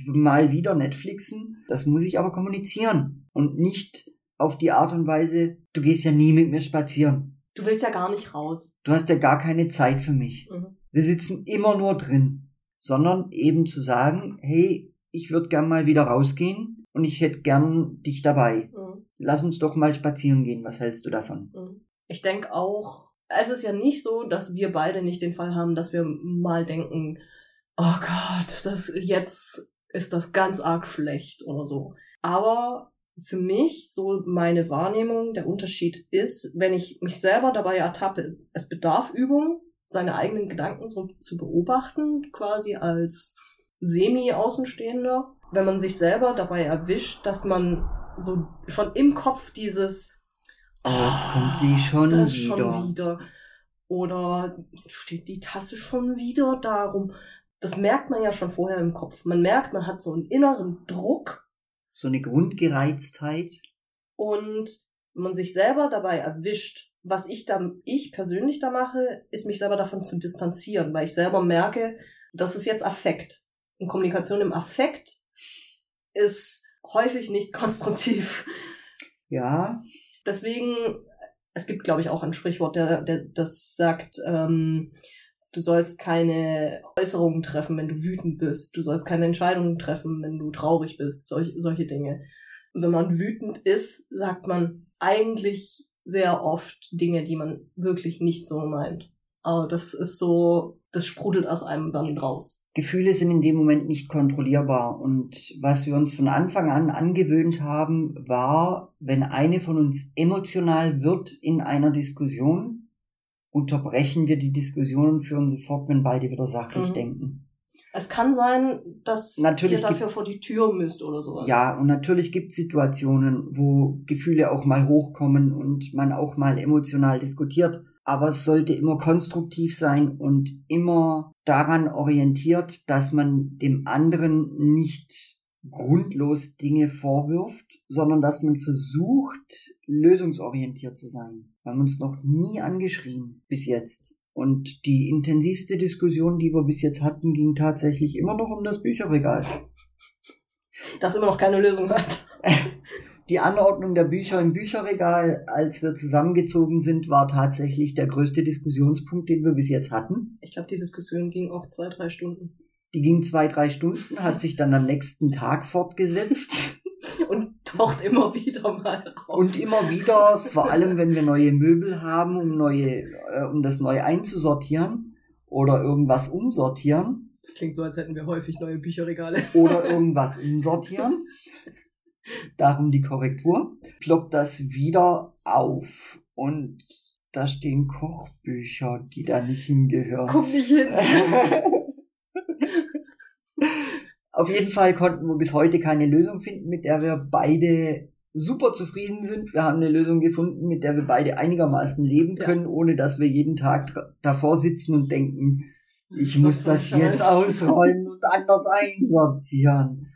mal wieder Netflixen. Das muss ich aber kommunizieren und nicht auf die Art und Weise, du gehst ja nie mit mir spazieren. Du willst ja gar nicht raus. Du hast ja gar keine Zeit für mich. Mhm. Wir sitzen immer nur drin. Sondern eben zu sagen, hey, ich würde gern mal wieder rausgehen und ich hätte gern dich dabei. Mhm. Lass uns doch mal spazieren gehen. Was hältst du davon? Mhm. Ich denke auch, es ist ja nicht so, dass wir beide nicht den Fall haben, dass wir mal denken, oh Gott, das jetzt ist das ganz arg schlecht oder so. Aber für mich so meine Wahrnehmung, der Unterschied ist, wenn ich mich selber dabei ertappe, es bedarf Übung, seine eigenen Gedanken so zu beobachten, quasi als Semi-Außenstehender. Wenn man sich selber dabei erwischt, dass man so schon im Kopf dieses Oh, jetzt kommt die schon das wieder. schon wieder. Oder steht die Tasse schon wieder darum. Das merkt man ja schon vorher im Kopf. Man merkt, man hat so einen inneren Druck, so eine Grundgereiztheit. Und man sich selber dabei erwischt, was ich da, ich persönlich da mache, ist mich selber davon zu distanzieren, weil ich selber merke, das ist jetzt Affekt. Und Kommunikation im Affekt ist häufig nicht konstruktiv. Ja. Deswegen, es gibt, glaube ich, auch ein Sprichwort, der, der das sagt, ähm, Du sollst keine Äußerungen treffen, wenn du wütend bist. Du sollst keine Entscheidungen treffen, wenn du traurig bist. Solch, solche Dinge. wenn man wütend ist, sagt man eigentlich sehr oft Dinge, die man wirklich nicht so meint. Aber das ist so, das sprudelt aus einem dann raus. Gefühle sind in dem Moment nicht kontrollierbar. Und was wir uns von Anfang an angewöhnt haben, war, wenn eine von uns emotional wird in einer Diskussion, unterbrechen wir die Diskussion und führen sie fort, wenn beide wieder sachlich mhm. denken. Es kann sein, dass natürlich ihr dafür vor die Tür müsst oder sowas. Ja, und natürlich gibt es Situationen, wo Gefühle auch mal hochkommen und man auch mal emotional diskutiert. Aber es sollte immer konstruktiv sein und immer daran orientiert, dass man dem anderen nicht grundlos Dinge vorwirft, sondern dass man versucht, lösungsorientiert zu sein. Wir haben uns noch nie angeschrien bis jetzt. Und die intensivste Diskussion, die wir bis jetzt hatten, ging tatsächlich immer noch um das Bücherregal. Das immer noch keine Lösung hat. Die Anordnung der Bücher im Bücherregal, als wir zusammengezogen sind, war tatsächlich der größte Diskussionspunkt, den wir bis jetzt hatten. Ich glaube, die Diskussion ging auch zwei, drei Stunden. Die ging zwei, drei Stunden, hat sich dann am nächsten Tag fortgesetzt. Und taucht immer wieder mal auf. Und immer wieder, vor allem wenn wir neue Möbel haben, um neue, äh, um das neu einzusortieren oder irgendwas umsortieren. Das klingt so, als hätten wir häufig neue Bücherregale. Oder irgendwas umsortieren. Darum die Korrektur. Ploppt das wieder auf. Und da stehen Kochbücher, die da nicht hingehören. Guck nicht hin. Auf jeden Fall konnten wir bis heute keine Lösung finden, mit der wir beide super zufrieden sind. Wir haben eine Lösung gefunden, mit der wir beide einigermaßen leben können, ja. ohne dass wir jeden Tag davor sitzen und denken, ich muss das jetzt ausräumen und anders einsortieren.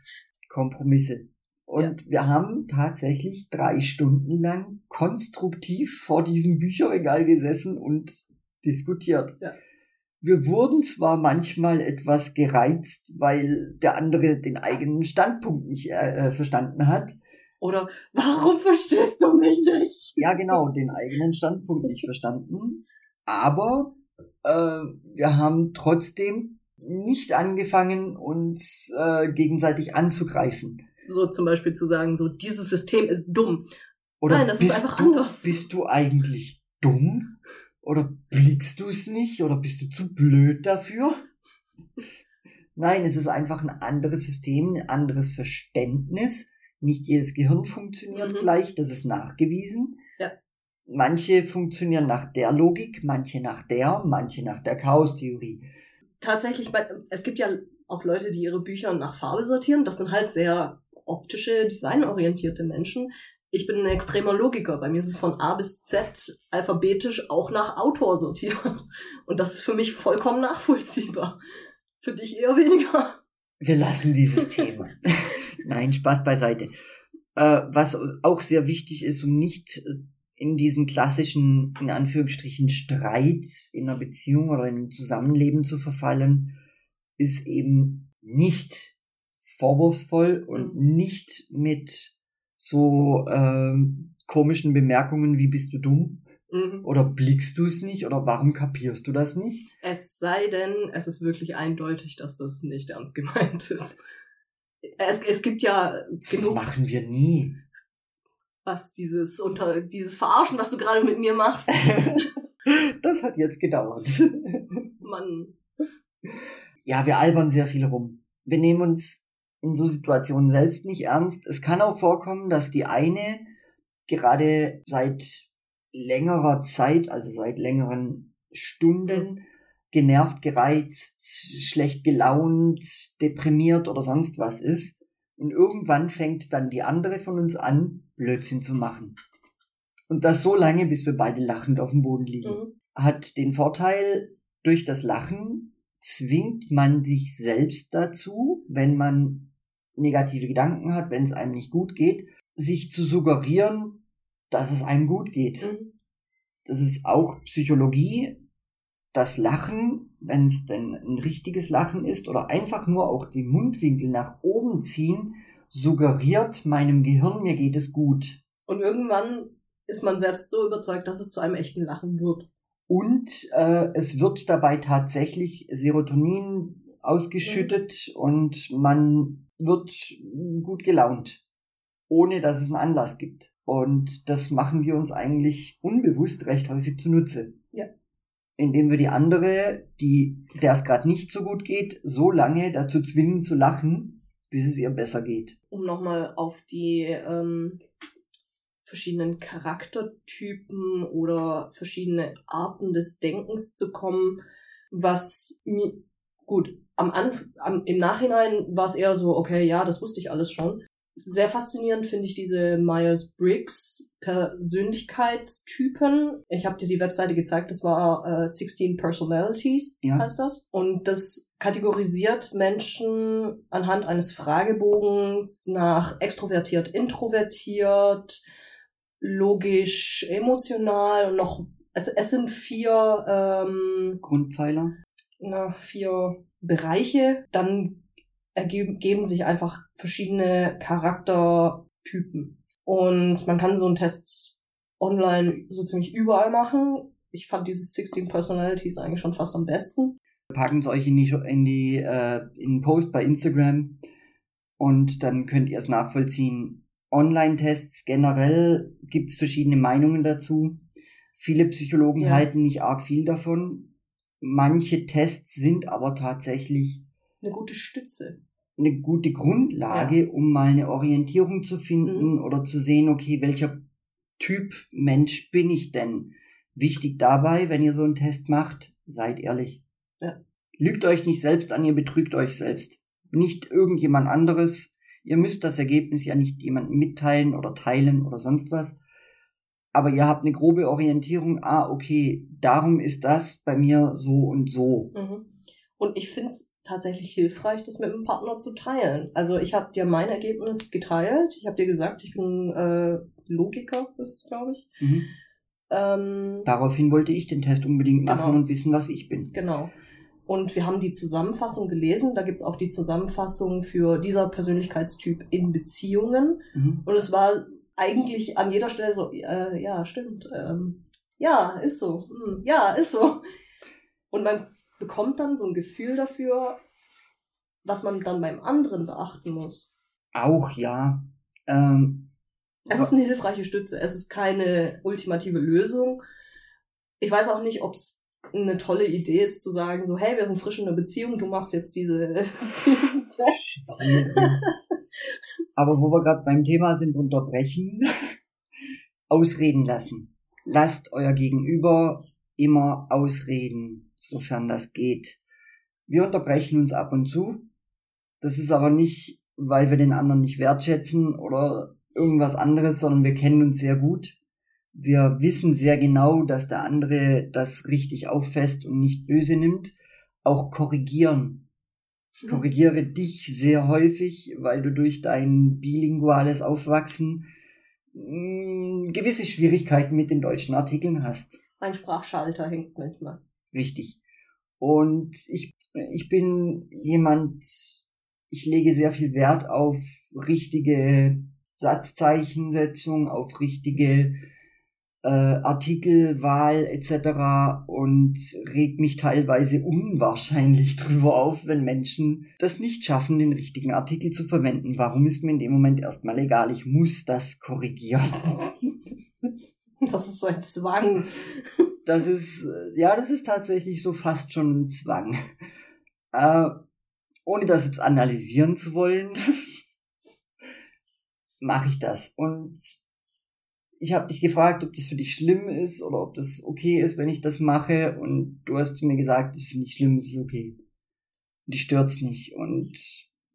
Kompromisse. Und ja. wir haben tatsächlich drei Stunden lang konstruktiv vor diesem Bücherregal gesessen und diskutiert. Ja. Wir wurden zwar manchmal etwas gereizt, weil der andere den eigenen Standpunkt nicht äh, äh verstanden hat. Oder warum verstehst du mich nicht? Ja, genau, den eigenen Standpunkt nicht verstanden. Aber äh, wir haben trotzdem nicht angefangen, uns äh, gegenseitig anzugreifen. So zum Beispiel zu sagen, so dieses System ist dumm. Oder Nein, das ist einfach du, anders. Bist du eigentlich dumm? Oder blickst du es nicht? Oder bist du zu blöd dafür? Nein, es ist einfach ein anderes System, ein anderes Verständnis. Nicht jedes Gehirn funktioniert mhm. gleich, das ist nachgewiesen. Ja. Manche funktionieren nach der Logik, manche nach der, manche nach der Chaos-Theorie. Tatsächlich, es gibt ja auch Leute, die ihre Bücher nach Farbe sortieren. Das sind halt sehr optische, designorientierte Menschen. Ich bin ein extremer Logiker. Bei mir ist es von A bis Z alphabetisch auch nach Autor sortiert. Und das ist für mich vollkommen nachvollziehbar. Für dich eher weniger. Wir lassen dieses Thema. Nein, Spaß beiseite. Äh, was auch sehr wichtig ist, um nicht in diesen klassischen, in Anführungsstrichen, Streit in einer Beziehung oder in einem Zusammenleben zu verfallen, ist eben nicht vorwurfsvoll und nicht mit so äh, komischen Bemerkungen wie bist du dumm mhm. oder blickst du es nicht oder warum kapierst du das nicht? Es sei denn, es ist wirklich eindeutig, dass das nicht ernst gemeint ist. Es, es gibt ja das genug. Das machen wir nie. Was dieses unter dieses Verarschen, was du gerade mit mir machst. das hat jetzt gedauert. Mann. Ja, wir albern sehr viel rum. Wir nehmen uns in so Situationen selbst nicht ernst. Es kann auch vorkommen, dass die eine gerade seit längerer Zeit, also seit längeren Stunden, genervt, gereizt, schlecht gelaunt, deprimiert oder sonst was ist. Und irgendwann fängt dann die andere von uns an, Blödsinn zu machen. Und das so lange, bis wir beide lachend auf dem Boden liegen. Mhm. Hat den Vorteil, durch das Lachen zwingt man sich selbst dazu, wenn man negative Gedanken hat, wenn es einem nicht gut geht, sich zu suggerieren, dass es einem gut geht. Mhm. Das ist auch Psychologie. Das Lachen, wenn es denn ein richtiges Lachen ist oder einfach nur auch die Mundwinkel nach oben ziehen, suggeriert meinem Gehirn, mir geht es gut. Und irgendwann ist man selbst so überzeugt, dass es zu einem echten Lachen wird. Und äh, es wird dabei tatsächlich Serotonin ausgeschüttet mhm. und man wird gut gelaunt, ohne dass es einen Anlass gibt. Und das machen wir uns eigentlich unbewusst recht häufig zunutze. Ja. Indem wir die andere, die, der es gerade nicht so gut geht, so lange dazu zwingen zu lachen, bis es ihr besser geht. Um nochmal auf die ähm, verschiedenen Charaktertypen oder verschiedene Arten des Denkens zu kommen, was mir gut, am Anf am, im Nachhinein war es eher so, okay, ja, das wusste ich alles schon. Sehr faszinierend finde ich diese Myers-Briggs Persönlichkeitstypen. Ich habe dir die Webseite gezeigt, das war äh, 16 Personalities, ja. heißt das. Und das kategorisiert Menschen anhand eines Fragebogens nach extrovertiert, introvertiert, logisch, emotional und noch es, es sind vier ähm, Grundpfeiler na, vier Bereiche, dann ergeben sich einfach verschiedene Charaktertypen. Und man kann so einen Test online so ziemlich überall machen. Ich fand dieses 16 Personalities eigentlich schon fast am besten. Wir packen es euch in die, in die äh, in den Post bei Instagram und dann könnt ihr es nachvollziehen. Online-Tests generell gibt's verschiedene Meinungen dazu. Viele Psychologen ja. halten nicht arg viel davon. Manche Tests sind aber tatsächlich eine gute Stütze. Eine gute Grundlage, ja. um mal eine Orientierung zu finden mhm. oder zu sehen, okay, welcher Typ Mensch bin ich denn? Wichtig dabei, wenn ihr so einen Test macht, seid ehrlich. Ja. Lügt euch nicht selbst an, ihr betrügt euch selbst. Nicht irgendjemand anderes. Ihr müsst das Ergebnis ja nicht jemandem mitteilen oder teilen oder sonst was. Aber ihr habt eine grobe Orientierung, ah, okay, darum ist das bei mir so und so. Mhm. Und ich finde es tatsächlich hilfreich, das mit dem Partner zu teilen. Also ich habe dir mein Ergebnis geteilt. Ich habe dir gesagt, ich bin äh, Logiker, ist glaube ich. Mhm. Ähm, Daraufhin wollte ich den Test unbedingt machen genau. und wissen, was ich bin. Genau. Und wir haben die Zusammenfassung gelesen. Da gibt's auch die Zusammenfassung für dieser Persönlichkeitstyp in Beziehungen. Mhm. Und es war eigentlich an jeder Stelle so, äh, ja, stimmt. Ähm, ja, ist so. Hm, ja, ist so. Und man bekommt dann so ein Gefühl dafür, was man dann beim anderen beachten muss. Auch, ja. Ähm, es ist eine hilfreiche Stütze. Es ist keine ultimative Lösung. Ich weiß auch nicht, ob es eine tolle Idee ist, zu sagen, so, hey, wir sind frisch in einer Beziehung, du machst jetzt diese, diesen Test. Aber wo wir gerade beim Thema sind, unterbrechen, ausreden lassen. Lasst euer Gegenüber immer ausreden, sofern das geht. Wir unterbrechen uns ab und zu. Das ist aber nicht, weil wir den anderen nicht wertschätzen oder irgendwas anderes, sondern wir kennen uns sehr gut. Wir wissen sehr genau, dass der andere das richtig auffasst und nicht böse nimmt. Auch korrigieren. Ich korrigiere dich sehr häufig, weil du durch dein bilinguales Aufwachsen mh, hm, gewisse Schwierigkeiten mit den deutschen Artikeln hast. Mein Sprachschalter hängt manchmal. Richtig. Und ich, ich bin jemand, ich lege sehr viel Wert auf richtige Satzzeichensetzung, auf richtige äh, Artikelwahl etc. und regt mich teilweise unwahrscheinlich drüber auf, wenn Menschen das nicht schaffen, den richtigen Artikel zu verwenden. Warum ist mir in dem Moment erstmal egal? Ich muss das korrigieren. Das ist so ein Zwang. Das ist, ja, das ist tatsächlich so fast schon ein Zwang. Äh, ohne das jetzt analysieren zu wollen, mache ich das. Und ich habe dich gefragt, ob das für dich schlimm ist oder ob das okay ist, wenn ich das mache. Und du hast mir gesagt, es ist nicht schlimm, es ist okay. dich stört's nicht. Und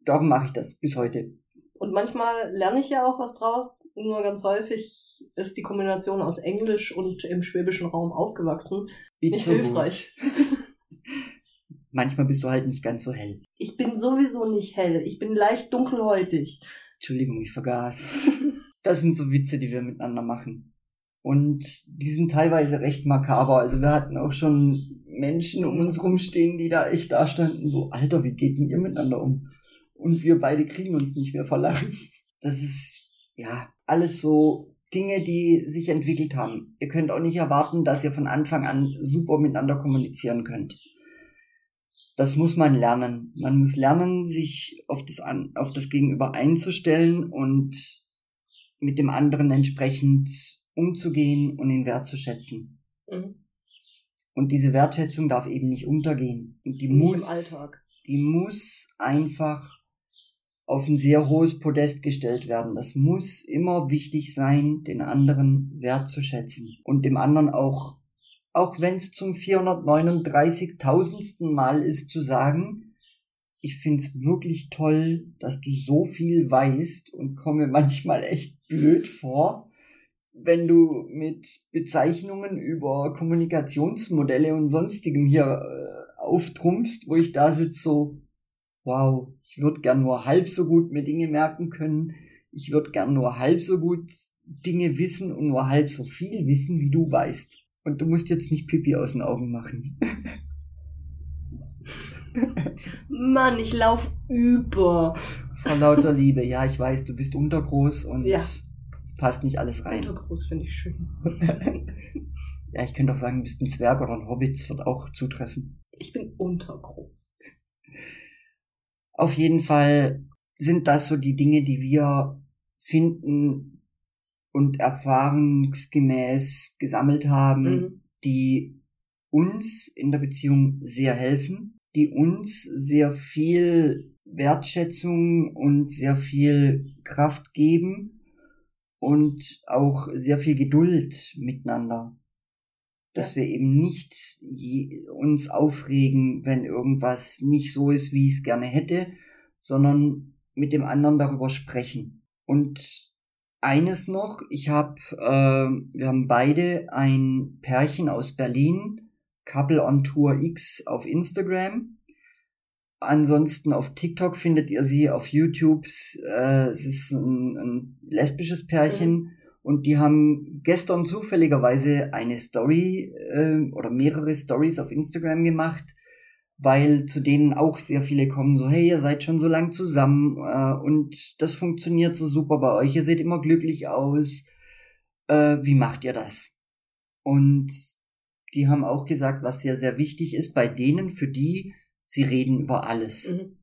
darum mache ich das bis heute. Und manchmal lerne ich ja auch was draus. Nur ganz häufig ist die Kombination aus Englisch und im schwäbischen Raum aufgewachsen Wie nicht so hilfreich. manchmal bist du halt nicht ganz so hell. Ich bin sowieso nicht hell. Ich bin leicht dunkelhäutig. Entschuldigung, ich vergaß. Das sind so Witze, die wir miteinander machen. Und die sind teilweise recht makaber. Also wir hatten auch schon Menschen um uns rumstehen, die da echt da standen, so, Alter, wie geht denn ihr miteinander um? Und wir beide kriegen uns nicht mehr verlachen. Das ist, ja, alles so Dinge, die sich entwickelt haben. Ihr könnt auch nicht erwarten, dass ihr von Anfang an super miteinander kommunizieren könnt das muss man lernen. Man muss lernen, sich auf das, auf das Gegenüber einzustellen und mit dem anderen entsprechend umzugehen und ihn wertzuschätzen. Mhm. Und diese Wertschätzung darf eben nicht untergehen. Und die nicht muss, die muss einfach auf ein sehr hohes Podest gestellt werden. Das muss immer wichtig sein, den anderen wertzuschätzen und dem anderen auch auch wenn es zum 439.000. Mal ist, zu sagen, ich find's wirklich toll, dass du so viel weißt und komme manchmal echt blöd vor, wenn du mit Bezeichnungen über Kommunikationsmodelle und sonstigem hier äh, auftrumpfst, wo ich da sitze so, wow, ich würde gern nur halb so gut mir Dinge merken können, ich würde gern nur halb so gut Dinge wissen und nur halb so viel wissen, wie du weißt. Und du musst jetzt nicht Pipi aus den Augen machen. Mann, ich lauf über. Vor lauter Liebe. Ja, ich weiß, du bist untergroß und ja. es passt nicht alles rein. Untergroß finde ich schön. ja, ich könnte auch sagen, du bist ein Zwerg oder ein Hobbit. Das wird auch zutreffen. Ich bin untergroß. Auf jeden Fall sind das so die Dinge, die wir finden, und erfahrungsgemäß gesammelt haben, mhm. die uns in der Beziehung sehr helfen, die uns sehr viel Wertschätzung und sehr viel Kraft geben und auch sehr viel Geduld miteinander. Dass ja. wir eben nicht uns aufregen, wenn irgendwas nicht so ist, wie ich es gerne hätte, sondern mit dem anderen darüber sprechen. Und eines noch, ich habe, äh, wir haben beide ein Pärchen aus Berlin, Couple on Tour X auf Instagram. Ansonsten auf TikTok findet ihr sie, auf YouTube. Äh, es ist ein, ein lesbisches Pärchen. Mhm. Und die haben gestern zufälligerweise eine Story äh, oder mehrere Stories auf Instagram gemacht, weil zu denen auch sehr viele kommen, so, hey, ihr seid schon so lang zusammen äh, und das funktioniert so super bei euch, ihr seht immer glücklich aus. Äh, wie macht ihr das? Und die haben auch gesagt, was sehr, sehr wichtig ist bei denen, für die, sie reden über alles. Mhm.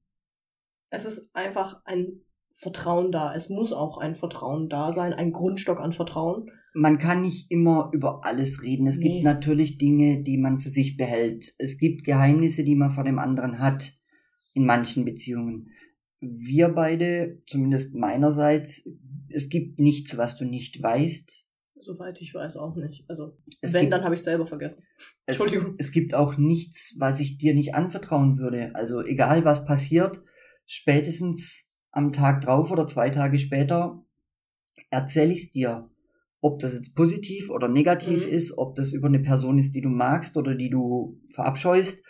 Es ist einfach ein Vertrauen da. Es muss auch ein Vertrauen da sein, ein Grundstock an Vertrauen. Man kann nicht immer über alles reden. Es nee. gibt natürlich Dinge, die man für sich behält. Es gibt Geheimnisse, die man vor dem anderen hat. In manchen Beziehungen. Wir beide, zumindest meinerseits, es gibt nichts, was du nicht weißt. Soweit ich weiß auch nicht. Also, es wenn, gibt, dann habe ich selber vergessen. Entschuldigung. Es, es gibt auch nichts, was ich dir nicht anvertrauen würde. Also, egal was passiert, spätestens am Tag drauf oder zwei Tage später erzähle ich es dir. Ob das jetzt positiv oder negativ mhm. ist, ob das über eine Person ist, die du magst oder die du verabscheust,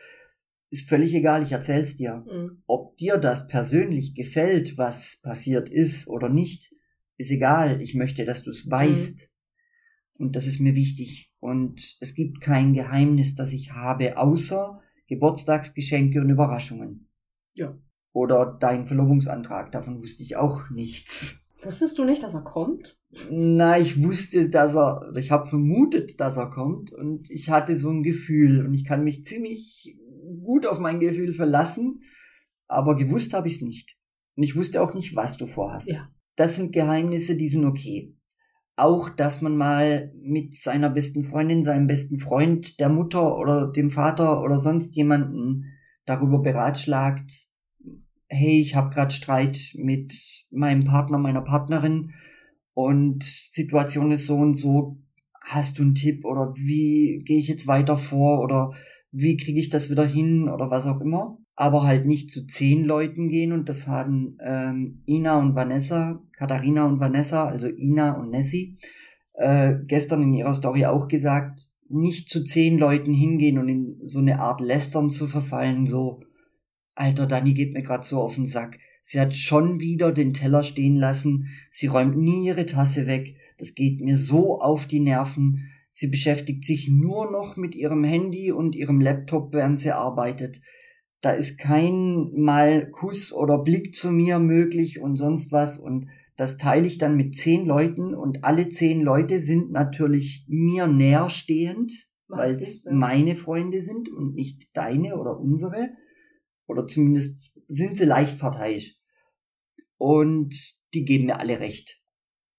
ist völlig egal, ich erzähl's dir. Mhm. Ob dir das persönlich gefällt, was passiert ist oder nicht, ist egal. Ich möchte, dass du es weißt. Und das ist mir wichtig. Und es gibt kein Geheimnis, das ich habe, außer Geburtstagsgeschenke und Überraschungen. Ja. Oder dein Verlobungsantrag, davon wusste ich auch nichts. Wusstest du nicht, dass er kommt? Na, ich wusste, dass er, ich habe vermutet, dass er kommt und ich hatte so ein Gefühl und ich kann mich ziemlich gut auf mein Gefühl verlassen, aber gewusst habe ich es nicht. Und ich wusste auch nicht, was du vorhast. Ja. Das sind Geheimnisse, die sind okay. Auch, dass man mal mit seiner besten Freundin, seinem besten Freund, der Mutter oder dem Vater oder sonst jemanden darüber beratschlagt, hey, ich habe gerade Streit mit meinem Partner, meiner Partnerin und Situation ist so und so, hast du einen Tipp oder wie gehe ich jetzt weiter vor oder wie kriege ich das wieder hin oder was auch immer. Aber halt nicht zu zehn Leuten gehen und das haben ähm, Ina und Vanessa, Katharina und Vanessa, also Ina und Nessie, äh, gestern in ihrer Story auch gesagt, nicht zu zehn Leuten hingehen und in so eine Art Lästern zu verfallen, so, Alter, Dani geht mir grad so auf den Sack. Sie hat schon wieder den Teller stehen lassen. Sie räumt nie ihre Tasse weg. Das geht mir so auf die Nerven. Sie beschäftigt sich nur noch mit ihrem Handy und ihrem Laptop, während sie arbeitet. Da ist kein mal Kuss oder Blick zu mir möglich und sonst was. Und das teile ich dann mit zehn Leuten und alle zehn Leute sind natürlich mir näher stehend, weil es meine Freunde sind und nicht deine oder unsere. Oder zumindest sind sie leicht parteiisch. Und die geben mir alle recht.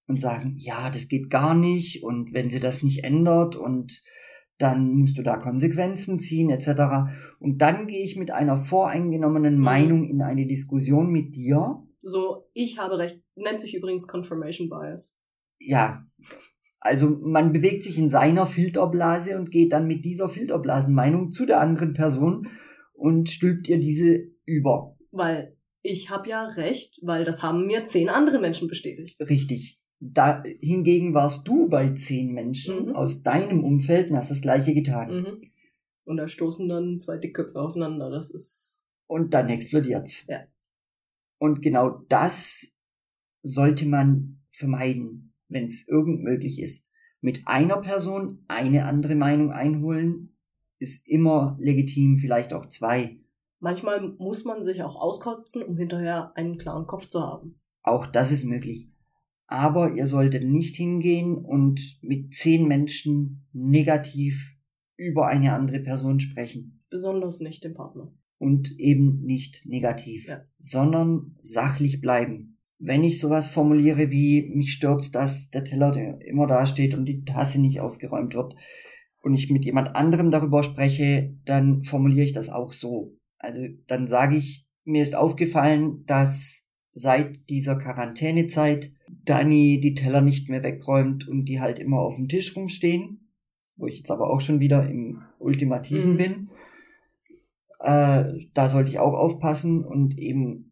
Und sagen, ja, das geht gar nicht. Und wenn sie das nicht ändert und dann musst du da Konsequenzen ziehen, etc. Und dann gehe ich mit einer voreingenommenen mhm. Meinung in eine Diskussion mit dir. So, ich habe recht. Nennt sich übrigens Confirmation Bias. Ja. Also man bewegt sich in seiner Filterblase und geht dann mit dieser Filterblasenmeinung zu der anderen Person und stülpt ihr diese über. Weil ich habe ja recht, weil das haben mir zehn andere Menschen bestätigt. Richtig. Da, hingegen warst du bei zehn Menschen mhm. aus deinem Umfeld und hast das gleiche getan. Mhm. Und da stoßen dann zwei Dickköpfe aufeinander. Das ist. Und dann explodiert's. Ja. Und genau das sollte man vermeiden, wenn es irgend möglich ist. Mit einer Person eine andere Meinung einholen ist immer legitim, vielleicht auch zwei. Manchmal muss man sich auch auskotzen, um hinterher einen klaren Kopf zu haben. Auch das ist möglich. Aber ihr solltet nicht hingehen und mit zehn Menschen negativ über eine andere Person sprechen. Besonders nicht den Partner. Und eben nicht negativ, ja. sondern sachlich bleiben. Wenn ich sowas formuliere wie, mich stürzt, dass der Teller immer da steht und die Tasse nicht aufgeräumt wird, und ich mit jemand anderem darüber spreche, dann formuliere ich das auch so. Also dann sage ich, mir ist aufgefallen, dass seit dieser Quarantänezeit Dani die Teller nicht mehr wegräumt und die halt immer auf dem Tisch rumstehen, wo ich jetzt aber auch schon wieder im Ultimativen mhm. bin. Äh, da sollte ich auch aufpassen und eben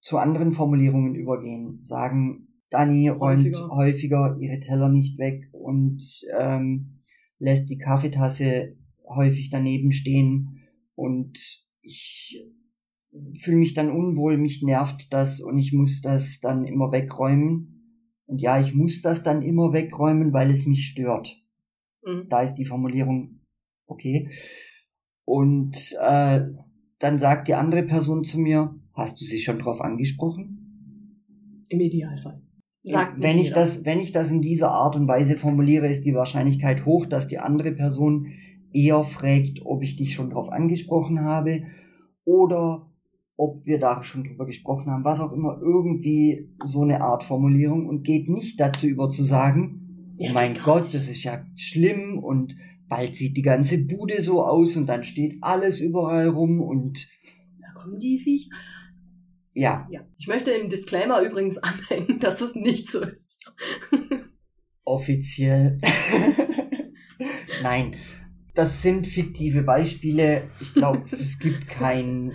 zu anderen Formulierungen übergehen. Sagen, Dani räumt häufiger, häufiger ihre Teller nicht weg und ähm, lässt die Kaffeetasse häufig daneben stehen und ich fühle mich dann unwohl, mich nervt das und ich muss das dann immer wegräumen. Und ja, ich muss das dann immer wegräumen, weil es mich stört. Mhm. Da ist die Formulierung okay. Und äh, dann sagt die andere Person zu mir, hast du sie schon drauf angesprochen? Im Idealfall. Sagt wenn ich das, wenn ich das in dieser Art und Weise formuliere, ist die Wahrscheinlichkeit hoch, dass die andere Person eher fragt, ob ich dich schon drauf angesprochen habe oder ob wir da schon drüber gesprochen haben, was auch immer, irgendwie so eine Art Formulierung und geht nicht dazu über zu sagen, ja, oh mein Gott, nicht. das ist ja schlimm und bald sieht die ganze Bude so aus und dann steht alles überall rum und da kommen die Viech. Ja. ja. Ich möchte im Disclaimer übrigens anhängen, dass es nicht so ist. Offiziell. Nein. Das sind fiktive Beispiele. Ich glaube, es gibt kein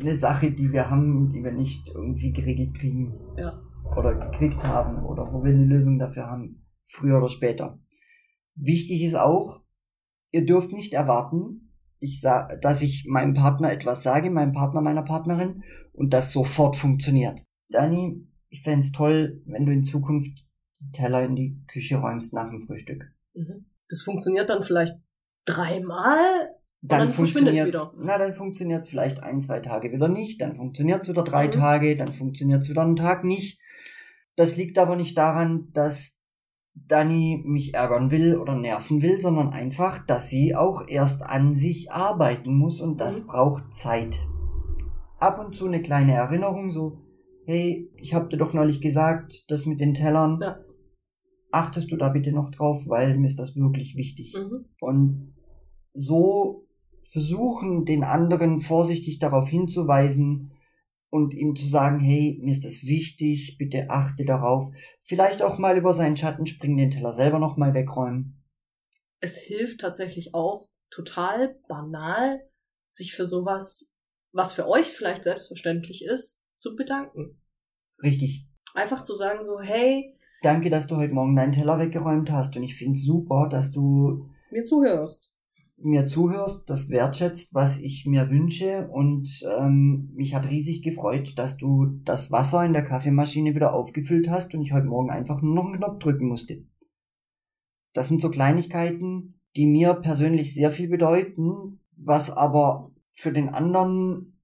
eine Sache, die wir haben, die wir nicht irgendwie geregelt kriegen. Ja. Oder gekriegt haben oder wo wir eine Lösung dafür haben. Früher oder später. Wichtig ist auch, ihr dürft nicht erwarten, ich sag, dass ich meinem Partner etwas sage, meinem Partner, meiner Partnerin, und das sofort funktioniert. Dani, ich fände toll, wenn du in Zukunft die Teller in die Küche räumst nach dem Frühstück. Mhm. Das funktioniert dann vielleicht dreimal dann, dann funktioniert wieder. Na, dann funktioniert es vielleicht ein, zwei Tage wieder nicht, dann funktioniert es wieder drei mhm. Tage, dann funktioniert es wieder einen Tag nicht. Das liegt aber nicht daran, dass Dani mich ärgern will oder nerven will, sondern einfach, dass sie auch erst an sich arbeiten muss und das mhm. braucht Zeit. Ab und zu eine kleine Erinnerung, so, hey, ich hab dir doch neulich gesagt, das mit den Tellern. Ja. Achtest du da bitte noch drauf, weil mir ist das wirklich wichtig. Mhm. Und so versuchen, den anderen vorsichtig darauf hinzuweisen und ihm zu sagen, hey, mir ist das wichtig, bitte achte darauf. Vielleicht auch mal über seinen Schatten springen, den Teller selber nochmal wegräumen. Es hilft tatsächlich auch total banal, sich für sowas, was für euch vielleicht selbstverständlich ist, zu bedanken. Richtig. Einfach zu sagen so, hey. Danke, dass du heute Morgen deinen Teller weggeräumt hast und ich finde super, dass du mir zuhörst mir zuhörst, das wertschätzt, was ich mir wünsche und ähm, mich hat riesig gefreut, dass du das Wasser in der Kaffeemaschine wieder aufgefüllt hast und ich heute Morgen einfach nur noch einen Knopf drücken musste. Das sind so Kleinigkeiten, die mir persönlich sehr viel bedeuten, was aber für den anderen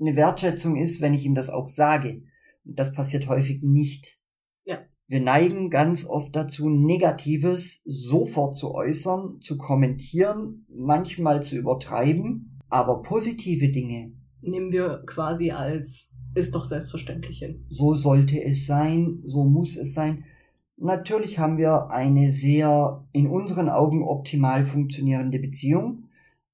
eine Wertschätzung ist, wenn ich ihm das auch sage. Und das passiert häufig nicht. Ja. Wir neigen ganz oft dazu, Negatives sofort zu äußern, zu kommentieren, manchmal zu übertreiben, aber positive Dinge nehmen wir quasi als ist doch selbstverständlich hin. So sollte es sein, so muss es sein. Natürlich haben wir eine sehr in unseren Augen optimal funktionierende Beziehung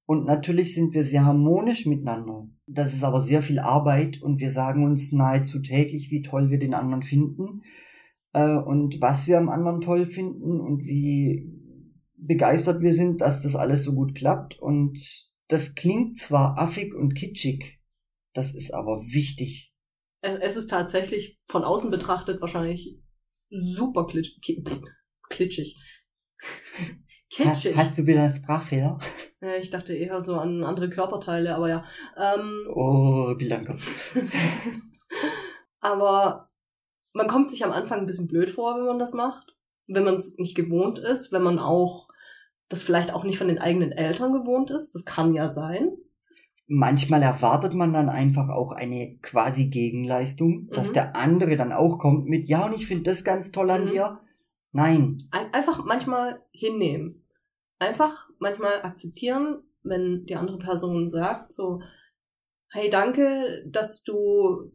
und natürlich sind wir sehr harmonisch miteinander. Das ist aber sehr viel Arbeit und wir sagen uns nahezu täglich, wie toll wir den anderen finden äh, und was wir am anderen toll finden und wie begeistert wir sind, dass das alles so gut klappt. Und das klingt zwar affig und kitschig, das ist aber wichtig. Es, es ist tatsächlich von außen betrachtet wahrscheinlich super klitsch, klitschig. Kitschig. Hast, du wieder Sprachfehler? Ja, ich dachte eher so an andere Körperteile, aber ja. Ähm, oh, Bilanca. aber man kommt sich am Anfang ein bisschen blöd vor, wenn man das macht. Wenn man es nicht gewohnt ist, wenn man auch das vielleicht auch nicht von den eigenen Eltern gewohnt ist. Das kann ja sein. Manchmal erwartet man dann einfach auch eine quasi Gegenleistung, mhm. dass der andere dann auch kommt mit, ja, und ich finde das ganz toll an mhm. dir. Nein. Einfach manchmal hinnehmen. Einfach manchmal akzeptieren, wenn die andere Person sagt, so, hey, danke, dass du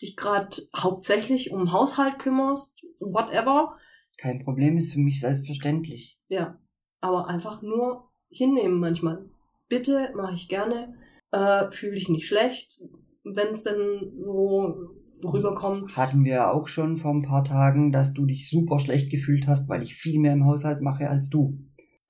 dich gerade hauptsächlich um Haushalt kümmerst, whatever. Kein Problem ist für mich selbstverständlich. Ja, aber einfach nur hinnehmen manchmal. Bitte, mache ich gerne, äh, fühle dich nicht schlecht, wenn es denn so rüberkommt. Hatten wir auch schon vor ein paar Tagen, dass du dich super schlecht gefühlt hast, weil ich viel mehr im Haushalt mache als du.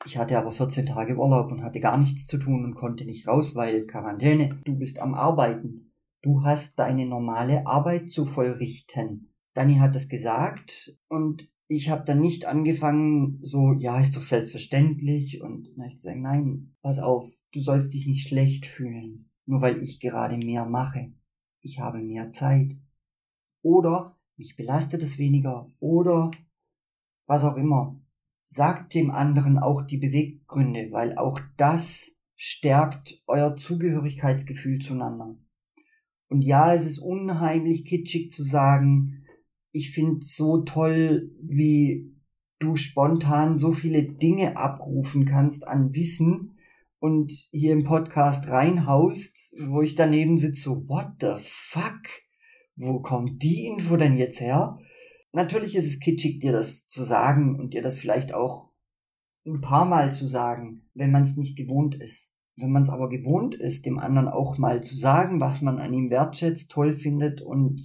Ich hatte aber 14 Tage Urlaub und hatte gar nichts zu tun und konnte nicht raus, weil Quarantäne. Du bist am Arbeiten. Du hast deine normale Arbeit zu vollrichten. Dani hat das gesagt und ich habe dann nicht angefangen, so, ja, ist doch selbstverständlich. Und dann habe ich gesagt, nein, pass auf, du sollst dich nicht schlecht fühlen, nur weil ich gerade mehr mache. Ich habe mehr Zeit. Oder mich belastet es weniger. Oder was auch immer. Sagt dem anderen auch die Beweggründe, weil auch das stärkt euer Zugehörigkeitsgefühl zueinander. Und ja, es ist unheimlich kitschig zu sagen, ich finde so toll, wie du spontan so viele Dinge abrufen kannst an Wissen und hier im Podcast reinhaust, wo ich daneben sitze, so, what the fuck? Wo kommt die Info denn jetzt her? Natürlich ist es kitschig, dir das zu sagen und dir das vielleicht auch ein paar Mal zu sagen, wenn man es nicht gewohnt ist. Wenn man es aber gewohnt ist, dem anderen auch mal zu sagen, was man an ihm wertschätzt, toll findet und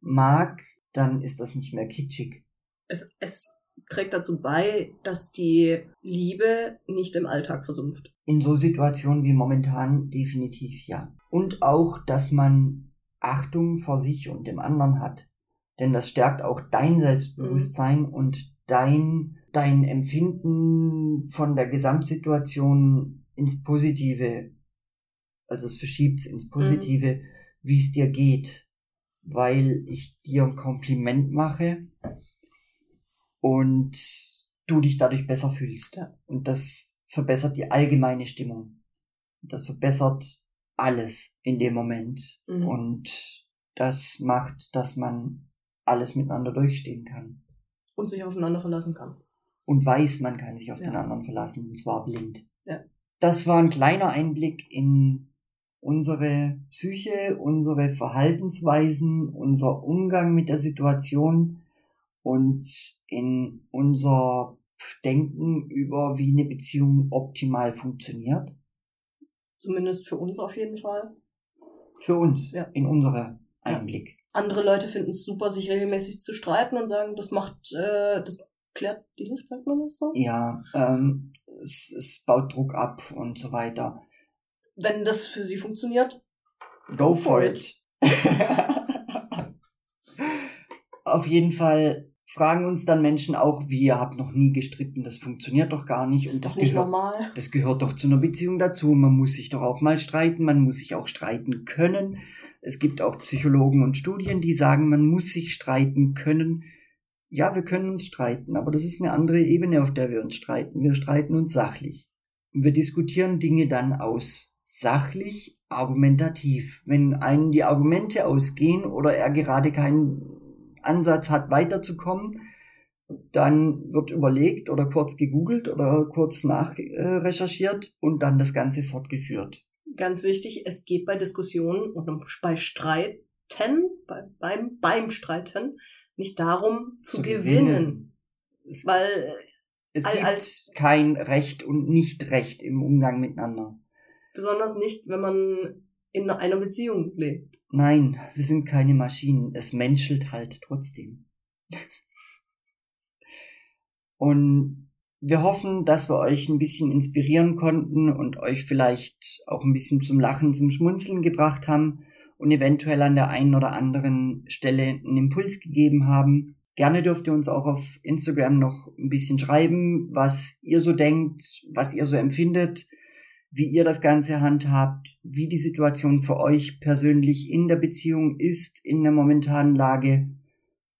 mag, dann ist das nicht mehr kitschig. Es, es trägt dazu bei, dass die Liebe nicht im Alltag versumpft. In so Situationen wie momentan definitiv ja. Und auch, dass man Achtung vor sich und dem anderen hat. Denn das stärkt auch dein Selbstbewusstsein mhm. und dein, dein Empfinden von der Gesamtsituation ins Positive. Also es verschiebt ins mhm. Positive, mhm. wie es dir geht weil ich dir ein Kompliment mache und du dich dadurch besser fühlst. Ja. Und das verbessert die allgemeine Stimmung. Das verbessert alles in dem Moment. Mhm. Und das macht, dass man alles miteinander durchstehen kann. Und sich aufeinander verlassen kann. Und weiß, man kann sich auf ja. den anderen verlassen, und zwar blind. Das war ein kleiner Einblick in unsere Psyche, unsere Verhaltensweisen, unser Umgang mit der Situation und in unser Denken über, wie eine Beziehung optimal funktioniert. Zumindest für uns auf jeden Fall. Für uns, ja. in unserer Einblick. Andere Leute finden es super, sich regelmäßig zu streiten und sagen, das macht, äh, das klärt die Luft, sagt man das so? Ja, ähm, es, es baut Druck ab und so weiter wenn das für sie funktioniert, go for it. Auf jeden Fall fragen uns dann Menschen auch, wie ihr habt noch nie gestritten, das funktioniert doch gar nicht. Das und das nicht gehört, normal. Das gehört doch zu einer Beziehung dazu. Man muss sich doch auch mal streiten, man muss sich auch streiten können. Es gibt auch Psychologen und Studien, die sagen, man muss sich streiten können. Ja, wir können uns streiten, aber das ist eine andere Ebene, auf der wir uns streiten. Wir streiten uns sachlich. Und wir diskutieren Dinge dann aus sachlich argumentativ. Wenn einem die Argumente ausgehen oder er gerade keinen Ansatz hat, weiterzukommen, dann wird überlegt oder kurz gegoogelt oder kurz nachrecherchiert und dann das Ganze fortgeführt. Ganz wichtig, es geht bei Diskussionen und bei Streiten, bei, beim, beim Streiten, nicht darum zu, zu gewinnen. gewinnen. Weil es gibt als kein Recht und Nicht-Recht im Umgang miteinander. Besonders nicht, wenn man in einer Beziehung lebt. Nein, wir sind keine Maschinen. Es menschelt halt trotzdem. und wir hoffen, dass wir euch ein bisschen inspirieren konnten und euch vielleicht auch ein bisschen zum Lachen, zum Schmunzeln gebracht haben und eventuell an der einen oder anderen Stelle einen Impuls gegeben haben. Gerne dürft ihr uns auch auf Instagram noch ein bisschen schreiben, was ihr so denkt, was ihr so empfindet wie ihr das Ganze handhabt, wie die Situation für euch persönlich in der Beziehung ist, in der momentanen Lage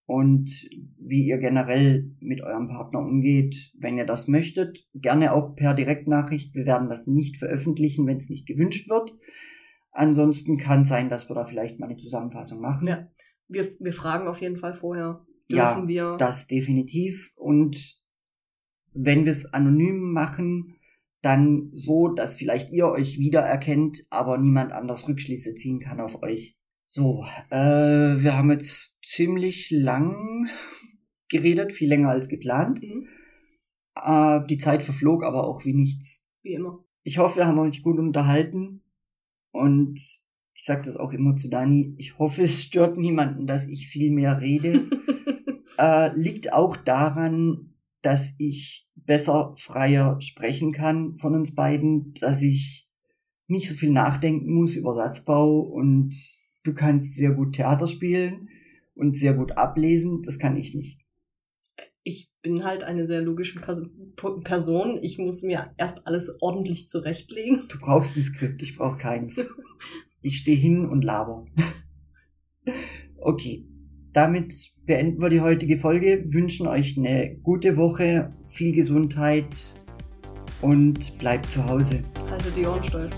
und wie ihr generell mit eurem Partner umgeht, wenn ihr das möchtet. Gerne auch per Direktnachricht. Wir werden das nicht veröffentlichen, wenn es nicht gewünscht wird. Ansonsten kann es sein, dass wir da vielleicht mal eine Zusammenfassung machen. Ja, wir, wir fragen auf jeden Fall vorher. Dürfen ja, wir? das definitiv. Und wenn wir es anonym machen, dann so, dass vielleicht ihr euch wiedererkennt, aber niemand anders Rückschlüsse ziehen kann auf euch. So, äh, wir haben jetzt ziemlich lang geredet, viel länger als geplant. Mhm. Äh, die Zeit verflog aber auch wie nichts. Wie immer. Ich hoffe, wir haben euch gut unterhalten und ich sage das auch immer zu Dani, ich hoffe, es stört niemanden, dass ich viel mehr rede. äh, liegt auch daran, dass ich besser, freier sprechen kann von uns beiden, dass ich nicht so viel nachdenken muss über Satzbau und du kannst sehr gut Theater spielen und sehr gut ablesen. Das kann ich nicht. Ich bin halt eine sehr logische Person. Ich muss mir erst alles ordentlich zurechtlegen. Du brauchst ein Skript, ich brauche keins. ich stehe hin und laber. okay, damit beenden wir die heutige Folge, wünschen euch eine gute Woche, viel Gesundheit und bleibt zu Hause. Haltet die Ohren steif.